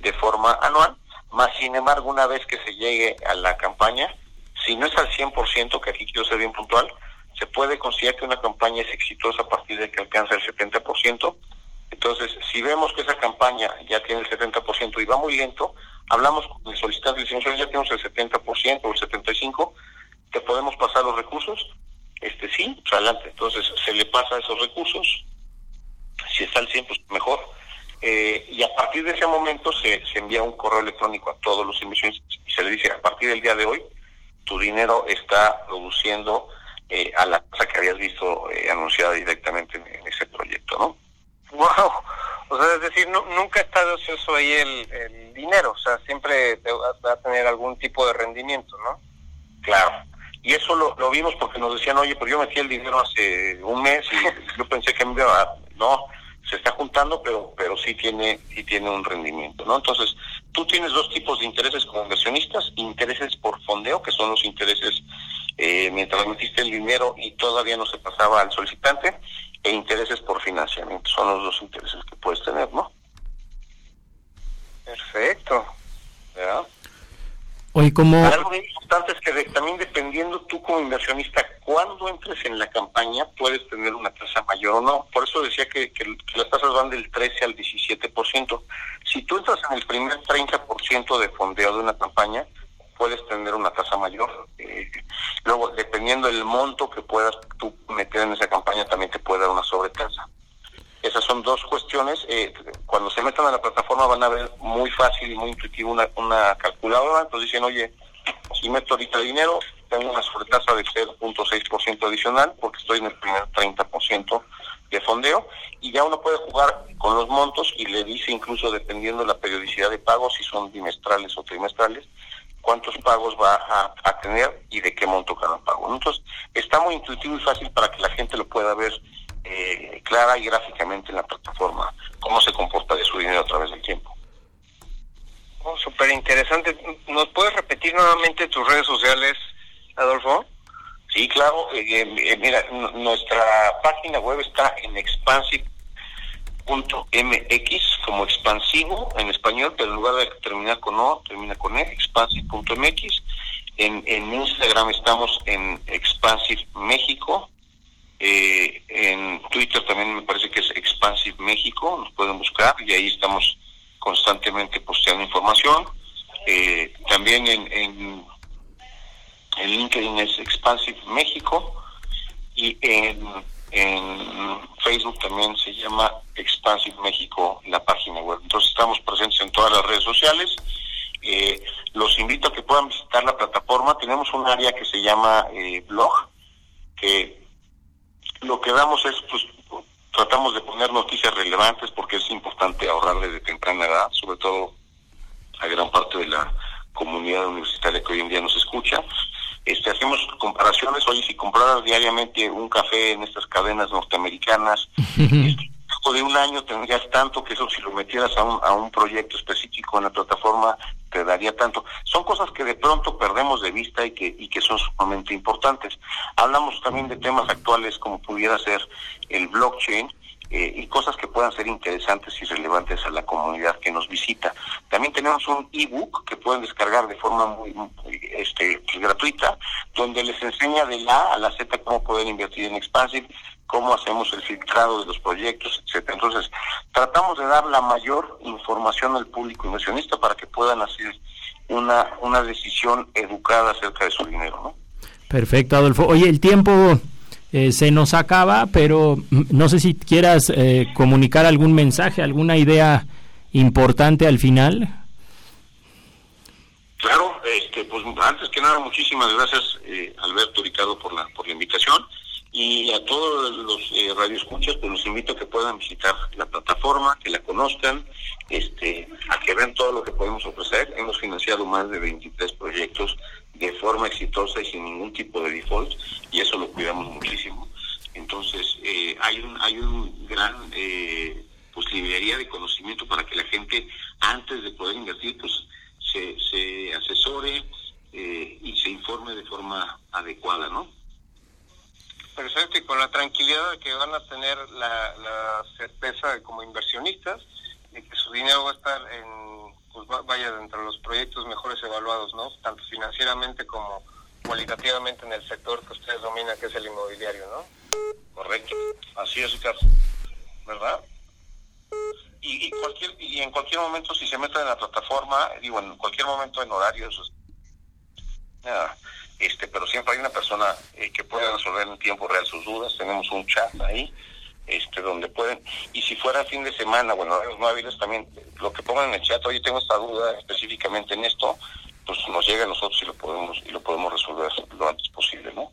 de forma anual, más sin embargo, una vez que se llegue a la campaña, si no es al 100%, que aquí quiero ser bien puntual, se puede considerar que una campaña es exitosa a partir de que alcanza el 70%. Entonces, si vemos que esa campaña ya tiene el 70% y va muy lento, hablamos con el solicitante y decimos, ya tenemos el 70% o el 75%, ¿te podemos pasar los recursos? Este sí, pues adelante. Entonces, se le pasa esos recursos. Si está al 100%, pues mejor. Eh, y a partir de ese momento se, se envía un correo electrónico a todos los inversionistas y se le dice, a partir del día de hoy, tu dinero está produciendo eh, a la tasa que habías visto eh, anunciada directamente en, en, ese proyecto, ¿no? Wow, o sea, es decir, no, nunca está de ocioso ahí el, el, dinero, o sea, siempre va, va, a tener algún tipo de rendimiento, ¿no? Claro, y eso lo, lo vimos porque nos decían, oye, pero yo metí el dinero hace un mes y yo pensé que me iba a... No, se está juntando, pero pero sí tiene sí tiene un rendimiento, ¿no? Entonces, tú tienes dos tipos de intereses como inversionistas, intereses por fondeo, que son los intereses eh, mientras metiste el dinero y todavía no se pasaba al solicitante, e intereses por financiamiento, son los dos intereses que puedes tener, ¿no? Perfecto. ¿verdad? Hoy como... Algo importante es que también dependiendo tú como inversionista, cuando entres en la campaña puedes tener una tasa mayor o no. Por eso decía que las tasas van del 13 al 17%. Si tú entras en el primer 30% de fondeo de una campaña, puedes tener una tasa mayor. Eh, luego, dependiendo del monto que puedas tú meter en esa campaña, también te puede dar una sobretasa. Esas son dos cuestiones. Eh, cuando se metan a la plataforma van a ver muy fácil y muy intuitivo una, una calculadora. Entonces dicen, oye, si meto ahorita dinero, tengo una sobretasa de 0.6% adicional porque estoy en el primer 30% de fondeo y ya uno puede jugar con los montos y le dice incluso dependiendo de la periodicidad de pagos, si son bimestrales o trimestrales, cuántos pagos va a, a tener y de qué monto cada pago. Entonces, está muy intuitivo y fácil para que la gente lo pueda ver eh, clara y gráficamente en la plataforma, cómo se comporta de su dinero a través del tiempo. Oh, Súper interesante. ¿Nos puedes repetir nuevamente tus redes sociales, Adolfo? Sí, claro. Eh, eh, mira, nuestra página web está en expansive.mx, como expansivo en español, pero en lugar de terminar con O, termina con E, expansive.mx. En, en Instagram estamos en Expansive México. Eh, en Twitter también me parece que es Expansive México, nos pueden buscar y ahí estamos constantemente posteando información. Eh, también en, en, en, LinkedIn es Expansive México y en, en, Facebook también se llama Expansive México la página web. Entonces estamos presentes en todas las redes sociales. Eh, los invito a que puedan visitar la plataforma. Tenemos un área que se llama eh, blog, que lo que damos es, pues, tratamos de poner noticias relevantes porque es importante ahorrar desde temprana edad, sobre todo a gran parte de la comunidad universitaria que hoy en día nos escucha. Este, hacemos comparaciones, oye, si compraras diariamente un café en estas cadenas norteamericanas, de un año tendrías tanto que eso si lo metieras a un, a un proyecto específico en la plataforma te daría tanto. Son cosas que de pronto perdemos de vista y que, y que son sumamente importantes. Hablamos también de temas actuales como pudiera ser el blockchain, eh, y cosas que puedan ser interesantes y relevantes a la comunidad que nos visita. También tenemos un ebook que pueden descargar de forma muy, este, pues, gratuita, donde les enseña de la A a la Z cómo poder invertir en Expansive, cómo hacemos el filtrado de los proyectos, etcétera. Entonces, tratamos de dar la mayor información al público inversionista para que puedan hacer una, una decisión educada acerca de su dinero, ¿no? Perfecto, Adolfo. Oye, el tiempo eh, se nos acaba, pero no sé si quieras eh, comunicar algún mensaje, alguna idea importante al final. Claro, este, pues antes que nada muchísimas gracias eh, Alberto Ricardo por la por la invitación y a todos los eh, radioescuchas pues los invito a que puedan visitar la plataforma, que la conozcan, este, a que vean todo lo que podemos ofrecer. Hemos financiado más de 23 proyectos de forma exitosa y sin ningún tipo de default y eso lo cuidamos muchísimo. Entonces eh, hay un hay un gran eh, pues librería de conocimiento para que la gente antes de poder invertir pues se, se asesore eh, y se informe de forma adecuada, ¿no? Perfecto, y con la tranquilidad de que van a tener la, la certeza de, como inversionistas de que su dinero va a estar en, pues vaya dentro de los proyectos mejores evaluados, ¿no? Tanto financieramente como cualitativamente en el sector que ustedes dominan, que es el inmobiliario, ¿no? Correcto, así es, Ricardo, ¿verdad? Y, y, cualquier y en cualquier momento si se meten en la plataforma, digo, en cualquier momento en horarios, nada, este, pero siempre hay una persona eh, que puede resolver en tiempo real sus dudas, tenemos un chat ahí, este, donde pueden, y si fuera fin de semana, bueno, los no hábiles también, lo que pongan en el chat, oye, tengo esta duda específicamente en esto, pues nos llega a nosotros y lo podemos, y lo podemos resolver lo antes posible, ¿no?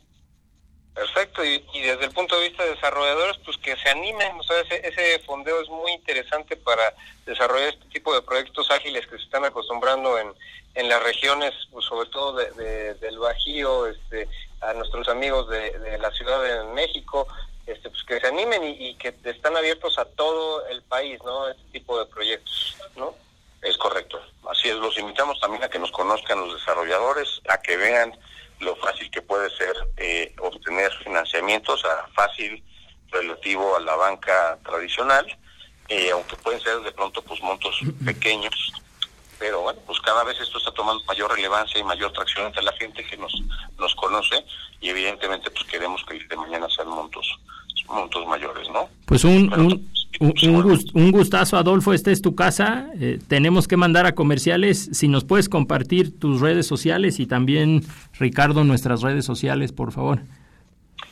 Perfecto, y, desde el punto de vista de desarrolladores, pues que se animen, o sea, ese, ese fondeo es muy interesante para desarrollar este tipo de proyectos ágiles que se están acostumbrando en, en las regiones, pues sobre todo de, de, del Bajío, este, a nuestros amigos de, de, la Ciudad de México, este, pues que se animen y, y, que están abiertos a todo el país, ¿no? Este tipo de proyectos, ¿no? Es correcto, así es, los invitamos también a que nos conozcan los desarrolladores, a que vean lo fácil que puede ser eh, obtener financiamientos, a fácil relativo a la banca tradicional, eh, aunque pueden ser de pronto pues montos pequeños, pero bueno, pues cada vez esto está tomando mayor relevancia y mayor tracción entre la gente que nos nos conoce y evidentemente pues queremos que de mañana sean montos montos mayores, ¿no? Pues un, un, un, gust, un, gustazo, Adolfo. Esta es tu casa. Eh, tenemos que mandar a comerciales. Si nos puedes compartir tus redes sociales y también, Ricardo, nuestras redes sociales, por favor.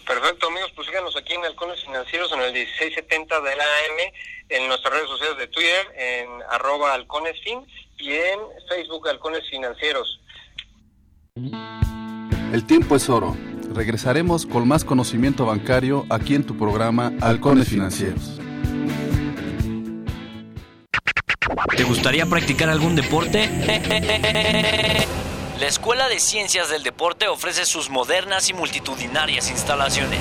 Perfecto, amigos. Pues síganos aquí en Halcones Financieros en el 1670 de la AM, en nuestras redes sociales de Twitter, en arroba halconesfin y en Facebook Halcones Financieros. El tiempo es oro. Regresaremos con más conocimiento bancario aquí en tu programa Halcones Financieros. ¿Te gustaría practicar algún deporte? La Escuela de Ciencias del Deporte ofrece sus modernas y multitudinarias instalaciones.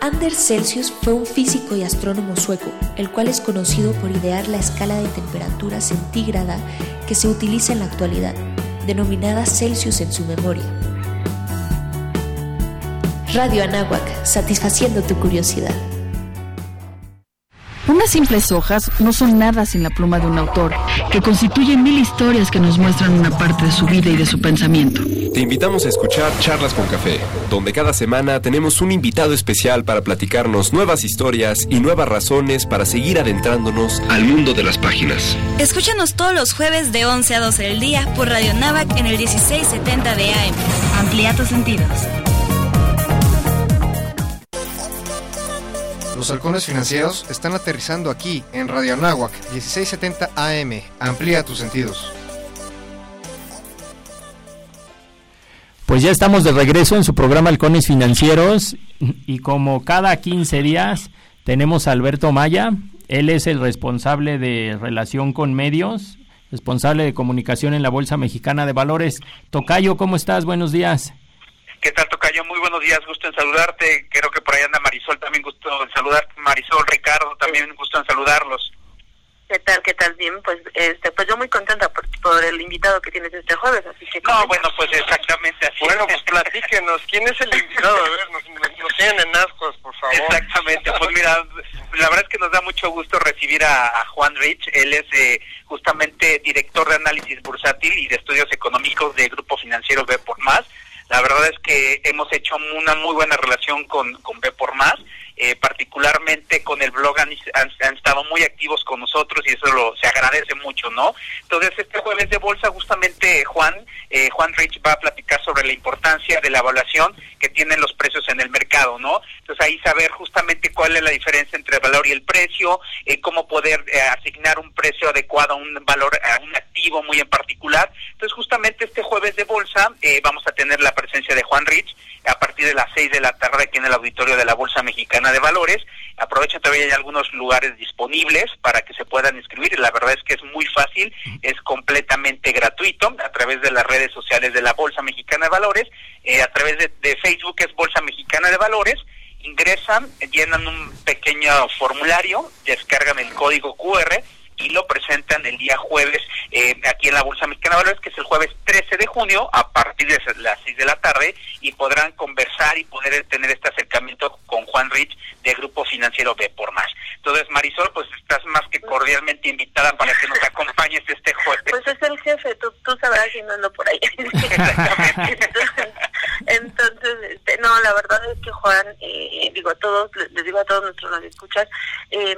Anders Celsius fue un físico y astrónomo sueco, el cual es conocido por idear la escala de temperatura centígrada que se utiliza en la actualidad, denominada Celsius en su memoria. Radio Anáhuac, satisfaciendo tu curiosidad. Unas simples hojas no son nada sin la pluma de un autor, que constituye mil historias que nos muestran una parte de su vida y de su pensamiento. Te invitamos a escuchar Charlas con Café, donde cada semana tenemos un invitado especial para platicarnos nuevas historias y nuevas razones para seguir adentrándonos al mundo de las páginas. Escúchanos todos los jueves de 11 a 12 del día por Radio Navac en el 1670 de AM. Amplía tus sentidos. Los halcones financieros están aterrizando aquí en Radio Anáhuac 1670 AM. Amplía tus sentidos. Pues ya estamos de regreso en su programa Halcones Financieros y como cada 15 días tenemos a Alberto Maya. Él es el responsable de relación con medios, responsable de comunicación en la Bolsa Mexicana de Valores. Tocayo, ¿cómo estás? Buenos días. ¿Qué tal, Tocayo? Muy buenos días, gusto en saludarte. Creo que por ahí anda Marisol, también gusto en saludarte. Marisol, Ricardo, también gusto en saludarlos. ¿Qué tal? ¿Qué tal? Bien, pues este, pues yo muy contenta por, por el invitado que tienes este jueves, así que... No, bueno, pues exactamente así. Bueno, pues platíquenos, ¿quién es el invitado? A ver, nos, nos, nos tienen en ascos, por favor. Exactamente, pues mira, la verdad es que nos da mucho gusto recibir a, a Juan Rich, él es eh, justamente director de análisis bursátil y de estudios económicos de Grupo Financiero B por Más. La verdad es que hemos hecho una muy buena relación con, con B por Más, eh, particularmente con el blog han, han, han, estado muy activos con nosotros y eso lo, se agradece mucho, ¿no? Entonces este jueves de bolsa justamente Juan, eh, Juan Rich va a platicar sobre la importancia de la evaluación que tienen los precios en el mercado, ¿no? Entonces ahí saber justamente cuál es la diferencia entre el valor y el precio, eh, cómo poder eh, asignar un precio adecuado a un valor, a un activo muy en particular. Justamente este jueves de bolsa eh, vamos a tener la presencia de Juan Rich a partir de las 6 de la tarde aquí en el auditorio de la Bolsa Mexicana de Valores. Aprovecha todavía hay algunos lugares disponibles para que se puedan inscribir. La verdad es que es muy fácil, es completamente gratuito a través de las redes sociales de la Bolsa Mexicana de Valores, eh, a través de, de Facebook es Bolsa Mexicana de Valores ingresan, llenan un pequeño formulario, descargan el código QR y lo presentan el día jueves eh, aquí en la Bolsa Mexicana de Valores, que es el jueves 13 de junio a partir de las 6 de la tarde y podrán conversar y poder tener este acercamiento con Juan Rich de Grupo Financiero B por Más. Entonces, Marisol, pues estás más que cordialmente invitada para que nos acompañes este jueves. Pues es el jefe, tú, tú sabrás si no ando por ahí. entonces, entonces este, no, la verdad es que Juan, eh, digo a todos, les digo a todos nuestros escuchas, eh,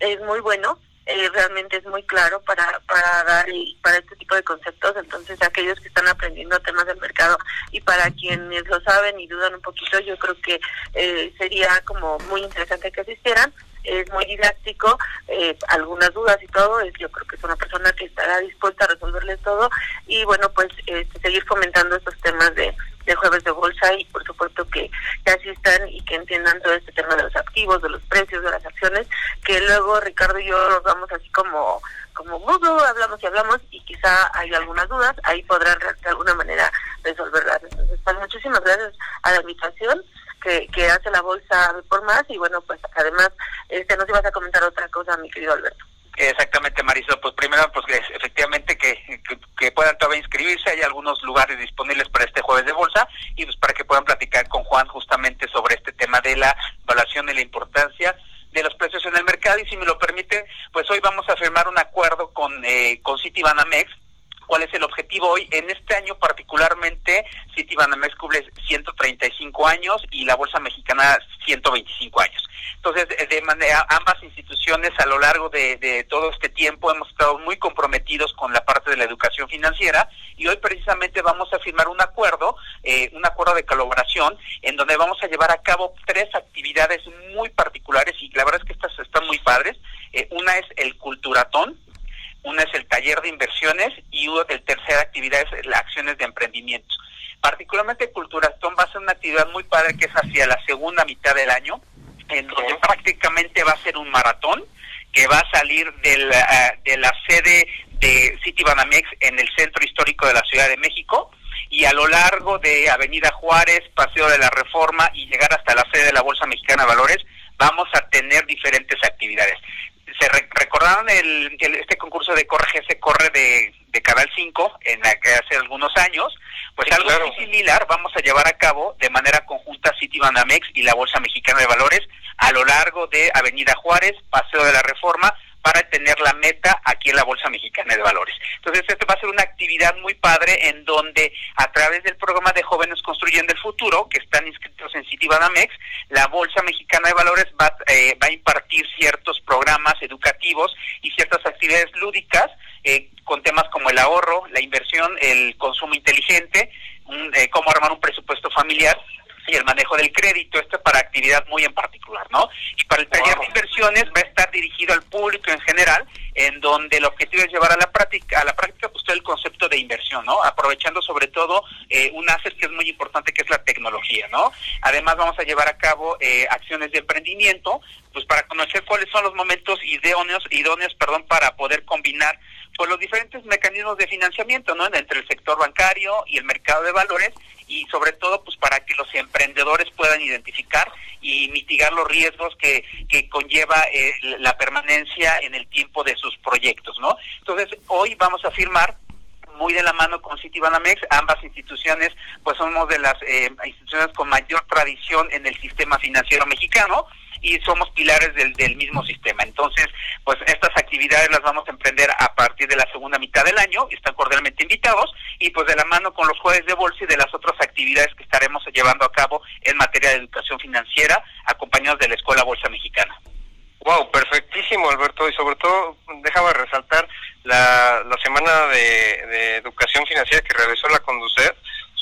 es muy bueno eh, realmente es muy claro para, para dar y para este tipo de conceptos. Entonces, aquellos que están aprendiendo temas del mercado y para quienes lo saben y dudan un poquito, yo creo que eh, sería como muy interesante que asistieran. Es muy didáctico, eh, algunas dudas y todo. Yo creo que es una persona que estará dispuesta a resolverles todo y, bueno, pues este, seguir fomentando estos temas de de jueves de bolsa y por supuesto que, que asistan y que entiendan todo este tema de los activos, de los precios, de las acciones, que luego Ricardo y yo nos vamos así como como Google, hablamos y hablamos y quizá hay algunas dudas, ahí podrán de alguna manera resolverlas. Entonces, pues muchísimas gracias a la invitación que, que hace la bolsa por más y bueno, pues además este nos ibas a comentar otra cosa, mi querido Alberto. Exactamente, Marisol. Pues primero, pues efectivamente que, que, que, puedan todavía inscribirse. Hay algunos lugares disponibles para este jueves de bolsa y pues para que puedan platicar con Juan justamente sobre este tema de la evaluación y la importancia de los precios en el mercado. Y si me lo permite, pues hoy vamos a firmar un acuerdo con, eh, con Citibanamex cuál es el objetivo hoy. En este año particularmente, Citibanamex cumple 135 años y la Bolsa Mexicana 125 años. Entonces, de manera, ambas instituciones a lo largo de, de, todo este tiempo hemos estado muy comprometidos con la parte de la educación financiera y hoy precisamente vamos a firmar un acuerdo, eh, un acuerdo de colaboración en donde vamos a llevar a cabo tres actividades muy particulares y la verdad es que estas están muy padres. Eh, una es el Culturatón, una es el taller de inversiones y una el tercera actividad es las acciones de emprendimiento. Particularmente Culturatón va a ser una actividad muy padre que es hacia la segunda mitad del año, en donde prácticamente va a ser un maratón que va a salir de la, de la sede de Citibanamex en el centro histórico de la Ciudad de México y a lo largo de Avenida Juárez, Paseo de la Reforma y llegar hasta la sede de la Bolsa Mexicana de Valores, vamos a tener diferentes actividades se recordaron el, este concurso de Corre se corre de, de Canal 5 en hace algunos años, pues algo muy similar vamos a llevar a cabo de manera conjunta City Banamex y la Bolsa Mexicana de Valores a lo largo de Avenida Juárez, Paseo de la Reforma, para tener la meta aquí en la Bolsa Mexicana de Valores. Entonces, esto va a ser una actividad muy padre en donde a través del programa de Jóvenes Construyendo el Futuro, que están inscritos en Citibanamex, la Bolsa Mexicana de Valores va, eh, va a impartir ciertos programas educativos y ciertas actividades lúdicas eh, con temas como el ahorro, la inversión, el consumo inteligente, eh, cómo armar un presupuesto familiar y el manejo del crédito, esto para actividad muy en particular, ¿no? Y para el taller de inversiones va a estar dirigido al público en general, en donde el objetivo es llevar a la práctica, a la práctica pues todo el concepto de inversión, ¿no? Aprovechando sobre todo eh, un asset que es muy importante, que es la tecnología, ¿no? Además vamos a llevar a cabo eh, acciones de emprendimiento, pues para conocer cuáles son los momentos idóneos, idóneos, perdón, para poder combinar pues los diferentes mecanismos de financiamiento, ¿no? Entre el sector bancario y el mercado de valores y sobre todo pues para que los emprendedores puedan identificar y mitigar los riesgos que, que conlleva eh, la permanencia en el tiempo de sus proyectos, ¿no? Entonces, hoy vamos a firmar muy de la mano con Citibanamex, ambas instituciones pues somos de las eh, instituciones con mayor tradición en el sistema financiero mexicano y somos pilares del, del mismo sistema. Entonces, pues estas actividades las vamos a emprender a partir de la segunda mitad del año, están cordialmente invitados, y pues de la mano con los jueves de bolsa y de las otras actividades que estaremos llevando a cabo en materia de educación financiera, acompañados de la Escuela Bolsa Mexicana. Wow, perfectísimo Alberto, y sobre todo déjame resaltar la, la semana de, de educación financiera que realizó la Conducet,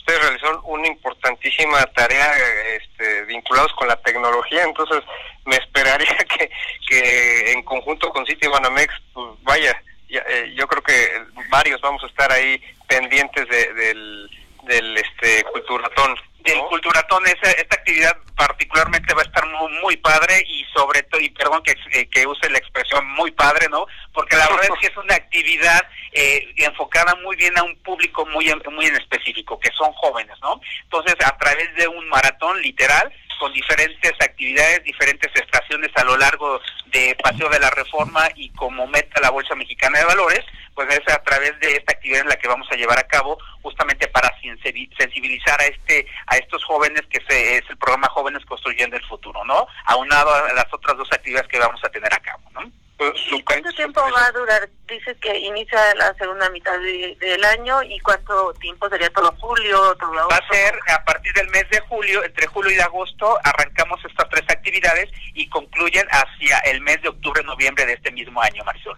ustedes realizaron una importantísima tarea este, vinculados con la tecnología, entonces me esperaría que, que en conjunto con City Banamex, pues vaya, eh, yo creo que varios vamos a estar ahí pendientes del, del este culturatón del Culturatón, esa, esta actividad particularmente va a estar muy, muy padre y sobre todo, y perdón que, eh, que use la expresión muy padre, ¿no? Porque la verdad es que es una actividad eh, enfocada muy bien a un público muy, muy en específico, que son jóvenes, ¿no? Entonces, a través de un maratón literal, con diferentes actividades, diferentes estaciones a lo largo de Paseo de la Reforma y como meta la Bolsa Mexicana de Valores, pues es a través de esta actividad en la que vamos a llevar a cabo justamente para sensibilizar a este a estos jóvenes que se, es el programa Jóvenes Construyendo el Futuro, ¿no? Aunado a las otras dos actividades que vamos a tener a cabo, ¿no? Pues, ¿Y cuánto tiempo va a durar? Dice que inicia la segunda mitad del año y cuánto tiempo sería todo julio, todo agosto. Va a ser a partir del mes de julio, entre julio y agosto arrancamos estas tres actividades y concluyen hacia el mes de octubre, noviembre de este mismo año, Marisol.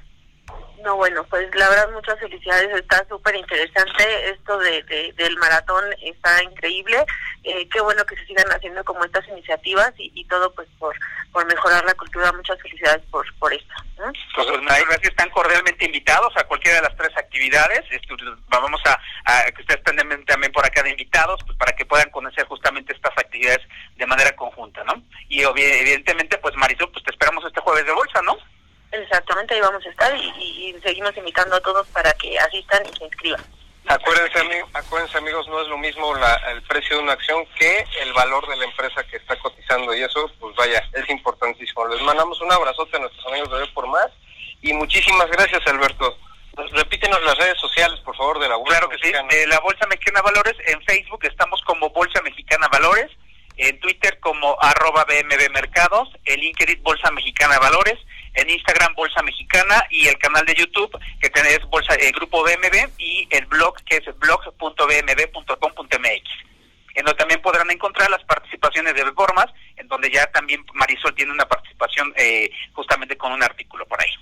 No, bueno, pues la verdad muchas felicidades, está súper interesante esto de, del maratón, está increíble, eh, qué bueno que se sigan haciendo como estas iniciativas y, todo pues por, por mejorar la cultura, muchas felicidades por, por esto. Pues, gracias, están cordialmente invitados a cualquiera de las tres actividades, vamos a, que ustedes estén también por acá de invitados, pues para que puedan conocer justamente estas actividades de manera conjunta, ¿no? Y evidentemente pues Marisol, pues te esperamos este jueves de bolsa, ¿no? Exactamente, ahí vamos a estar y, seguimos invitando a todos para que asistan y se inscriban. Acuérdense, acuérdense amigos, no es lo mismo el precio de una acción que el valor de la empresa que está cotizando y eso, pues vaya, es importantísimo. Les mandamos un abrazote a nuestros amigos de Ver por Más y muchísimas gracias Alberto. Repítenos las redes sociales, por favor, de la Bolsa Claro que sí, de la Bolsa Mexicana Valores, en Facebook estamos como Bolsa Mexicana Valores, en Twitter como arroba BMB Mercados, en LinkedIn Bolsa Mexicana Valores, en Instagram Bolsa Mexicana y el canal de YouTube que tenés Bolsa el Grupo BMB y el blog que es blog.bmb.com.mx en donde también podrán encontrar las participaciones de reformas, en donde ya también Marisol tiene una participación eh, justamente con un artículo por ahí.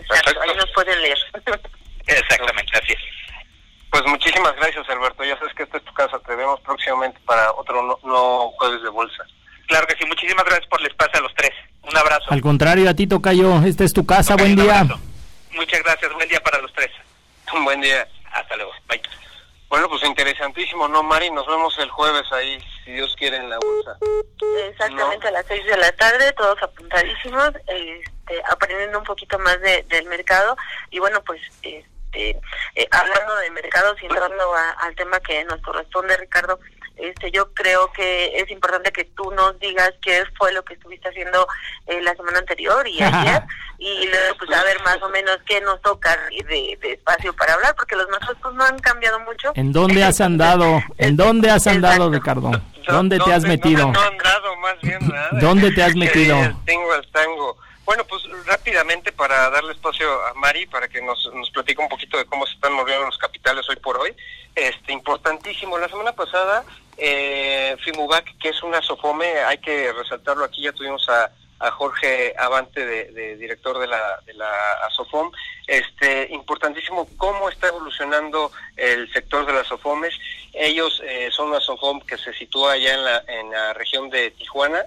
Exacto, ahí nos pueden leer. Exactamente, así es. Pues muchísimas gracias, Alberto. Ya sabes que esta es tu casa. Te vemos próximamente para otro no, jueves de bolsa. Claro que sí. Muchísimas gracias por el espacio a los tres. Un abrazo. Al contrario, a ti, Tocayo. Esta es tu casa. buen día. Muchas gracias. Buen día para los tres. Un buen día. Hasta luego. Bye. Bueno, pues interesantísimo, ¿no, Mari? Nos vemos el jueves ahí, si Dios quiere, en la bolsa. Exactamente, a las seis de la tarde, todos apuntadísimos, este, aprendiendo un poquito más del mercado. Y bueno, pues... Este, eh, hablando de mercados y entrando al tema que nos corresponde, Ricardo, Este, yo creo que es importante que tú nos digas qué fue lo que estuviste haciendo eh, la semana anterior y ayer y luego pues a ver más o menos qué nos toca de, de espacio para hablar porque los nuestros pues no han cambiado mucho. ¿En dónde has andado? ¿En dónde has andado, Ricardo? ¿Dónde te has metido? No, andado, más bien ¿Dónde te has metido? Tengo el tango. Bueno, pues rápidamente para darle espacio a Mari para que nos, nos platique un poquito de cómo se están moviendo los capitales hoy por hoy. Este, importantísimo. La semana pasada, eh, Fimubac, que es una SOFOME, hay que resaltarlo aquí, ya tuvimos a, a Jorge Avante, de, director de la, de la ASOFOM. Este, importantísimo cómo está evolucionando el sector de las SOFOMES. Ellos eh, son una SOFOM que se sitúa allá en la, en la región de Tijuana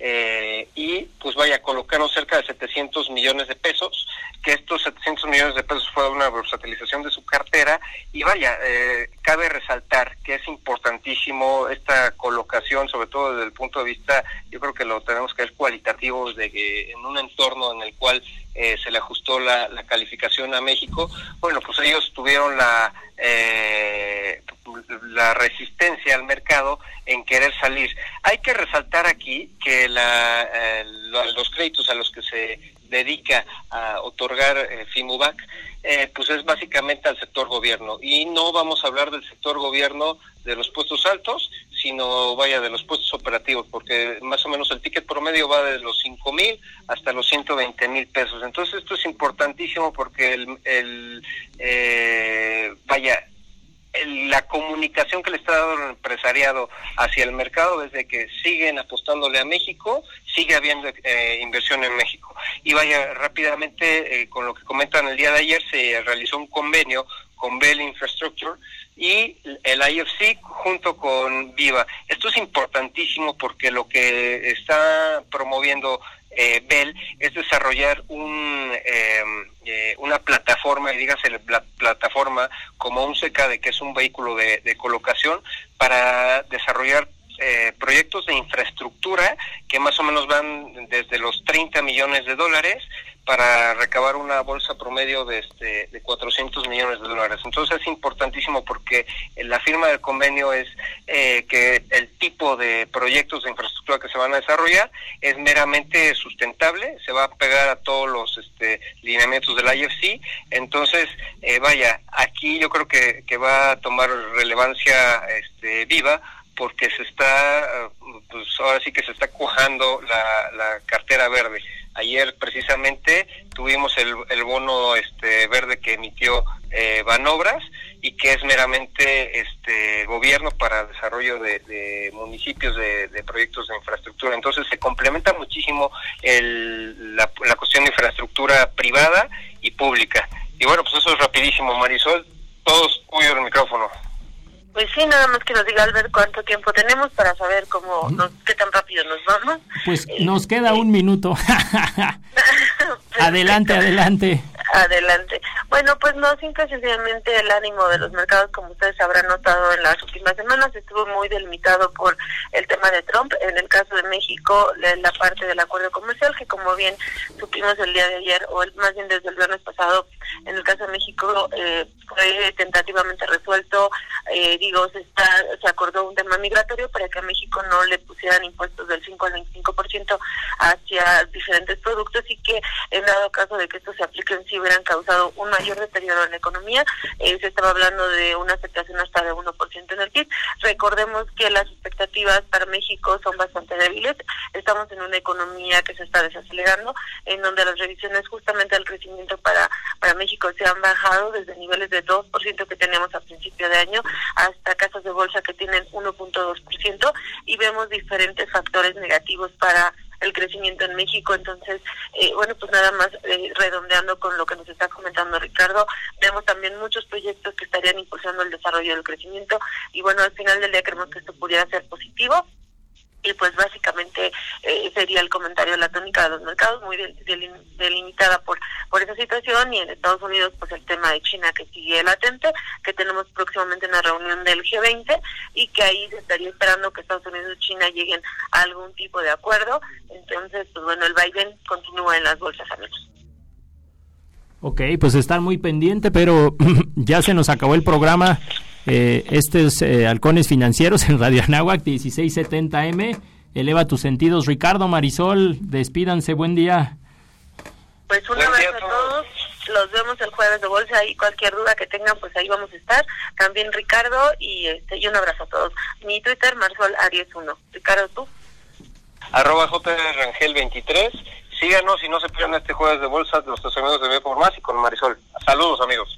eh, y pues vaya, colocaron cerca de 700 millones de pesos, que estos 700 millones de pesos fue una versatilización de su cartera y vaya, eh, cabe resaltar que es importantísimo esta colocación, sobre todo desde el punto de vista, yo creo que lo tenemos que ver cualitativo, de que en un entorno en el cual eh, se le ajustó la, la, calificación a México, bueno, pues ellos tuvieron la, eh, la resistencia al mercado en querer salir. Hay que resaltar aquí que la, eh, los créditos a los que se dedica a otorgar eh, FIMUBAC, eh, pues es básicamente al sector gobierno. Y no vamos a hablar del sector gobierno de los puestos altos, sino vaya de los puestos operativos, porque más o menos el ticket promedio va de los 5 mil hasta los 120 mil pesos. Entonces esto es importantísimo porque el, eh, vaya, la comunicación que le está dando el empresariado hacia el mercado desde que siguen apostándole a México, sigue habiendo eh, inversión en México. Y vaya rápidamente, eh, con lo que comentan el día de ayer, se realizó un convenio con Bell Infrastructure y el IFC junto con Viva. Esto es importantísimo porque lo que está promoviendo eh, Bell es desarrollar un, em, eh, una plataforma, y dígase la plataforma como un CKD, que es un vehículo de, de colocación, para desarrollar eh, proyectos de infraestructura que más o menos van desde los 30 millones de dólares para recabar una bolsa promedio de, este, de 400 millones de dólares. Entonces es importantísimo porque la firma del convenio es eh, que el tipo de proyectos de infraestructura que se van a desarrollar es meramente sustentable, se va a pegar a todos los este, lineamientos del IFC. Entonces, eh, vaya, aquí yo creo que, que va a tomar relevancia este, viva porque se está, pues ahora sí que se está cuajando la, la cartera verde. Ayer precisamente tuvimos el, el bono este verde que emitió eh, Banobras y que es meramente este gobierno para desarrollo de, municipios de, de, proyectos de infraestructura. Entonces se complementa muchísimo el, la, la cuestión de infraestructura privada y pública. Y bueno, pues eso es rapidísimo, Marisol. Todos cuyo el micrófono. Pues sí, nada más que nos diga Albert cuánto tiempo tenemos para saber cómo, nos, qué tan rápido nos vamos. Pues nos queda un minuto. adelante, adelante. Adelante. Bueno, pues no, simple sencillamente el ánimo de los mercados, como ustedes habrán notado en las últimas semanas, estuvo muy delimitado por el tema de Trump. En el caso de México, la parte del acuerdo comercial, que como bien supimos el día de ayer, o más bien desde el viernes pasado, en el caso de México eh, fue tentativamente resuelto. Eh, digo, se, está, se acordó un tema migratorio para que a México no le pusieran impuestos del 5 al 25% hacia diferentes productos y que en dado caso de que esto se aplique en sí hubieran causado un mayor deterioro en la economía. Eh, se estaba hablando de una aceptación hasta de 1% en el PIB. Recordemos que las expectativas para México son bastante débiles. Estamos en una economía que se está desacelerando, en donde las revisiones justamente al crecimiento para, para México se han bajado desde niveles de 2% que teníamos a principio de año hasta casas de bolsa que tienen 1.2% y vemos diferentes factores negativos para el crecimiento en México. Entonces, eh, bueno, pues nada más eh, redondeando con lo que nos está comentando Ricardo, vemos también muchos proyectos que estarían impulsando el desarrollo del crecimiento y bueno, al final del día creemos que esto pudiera ser positivo y pues básicamente eh, sería el comentario de la tónica de los mercados muy delimitada por por esa situación y en Estados Unidos pues el tema de China que sigue latente que tenemos próximamente una reunión del G20 y que ahí se estaría esperando que Estados Unidos y China lleguen a algún tipo de acuerdo entonces pues bueno el Biden continúa en las bolsas amigos Ok, pues están muy pendiente, pero ya se nos acabó el programa. Eh, este es eh, Halcones Financieros en Radio Anáhuac 1670M. Eleva tus sentidos. Ricardo Marisol, despídanse. Buen día. Pues un abrazo a todos. Los vemos el jueves de bolsa y cualquier duda que tengan, pues ahí vamos a estar. También Ricardo y, este, y un abrazo a todos. Mi Twitter, Marisol Aries 1. Ricardo, tú. Arroba Rangel 23 Síganos y no se pierdan este jueves de bolsa de los amigos de B por más y con Marisol. Saludos amigos.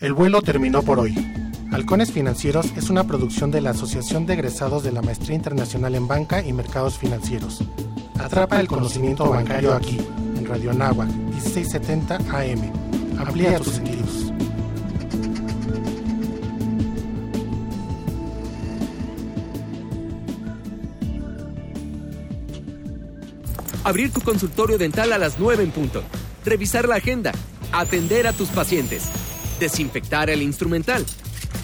El vuelo terminó por hoy. Halcones Financieros es una producción de la Asociación de Egresados de la Maestría Internacional en Banca y Mercados Financieros. Atrapa el conocimiento bancario aquí, en Radio Anáhuac, 1670 AM. Amplía tus sentidos. Abrir tu consultorio dental a las 9 en punto. Revisar la agenda. Atender a tus pacientes. Desinfectar el instrumental.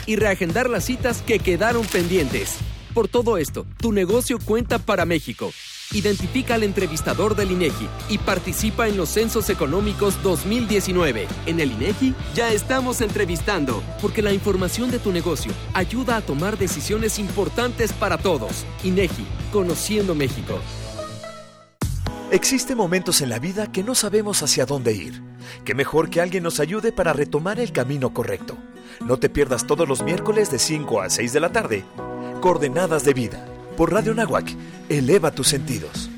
Y reagendar las citas que quedaron pendientes. Por todo esto, tu negocio cuenta para México. Identifica al entrevistador del INEGI y participa en los Censos Económicos 2019. En el INEGI ya estamos entrevistando, porque la información de tu negocio ayuda a tomar decisiones importantes para todos. INEGI, Conociendo México. Existen momentos en la vida que no sabemos hacia dónde ir. Qué mejor que alguien nos ayude para retomar el camino correcto. No te pierdas todos los miércoles de 5 a 6 de la tarde. Coordenadas de vida. Por Radio Nahuac. Eleva tus sentidos.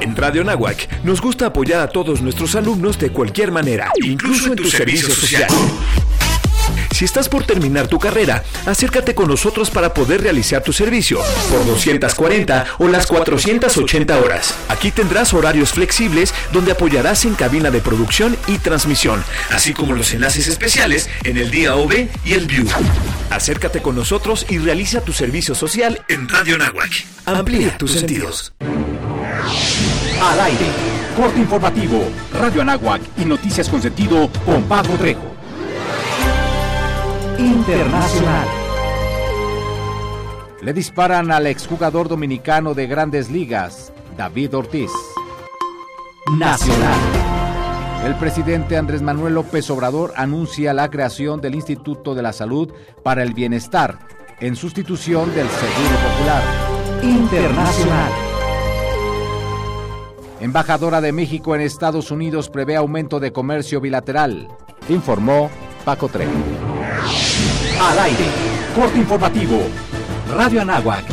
En Radio Nahuac nos gusta apoyar a todos nuestros alumnos de cualquier manera, incluso en tu servicio social. Si estás por terminar tu carrera, acércate con nosotros para poder realizar tu servicio por 240 o las 480 horas. Aquí tendrás horarios flexibles donde apoyarás en cabina de producción y transmisión, así como los enlaces especiales en el día OV y el View. Acércate con nosotros y realiza tu servicio social en Radio Nahuac. Amplía tus sentidos. Al aire, corte informativo, Radio Anáhuac y noticias con sentido con Pablo Trejo. Internacional. Le disparan al exjugador dominicano de grandes ligas, David Ortiz. Nacional. El presidente Andrés Manuel López Obrador anuncia la creación del Instituto de la Salud para el Bienestar, en sustitución del Seguro Popular. Internacional. Embajadora de México en Estados Unidos prevé aumento de comercio bilateral, informó Paco Trejo. Al aire, corte informativo, Radio Anáhuac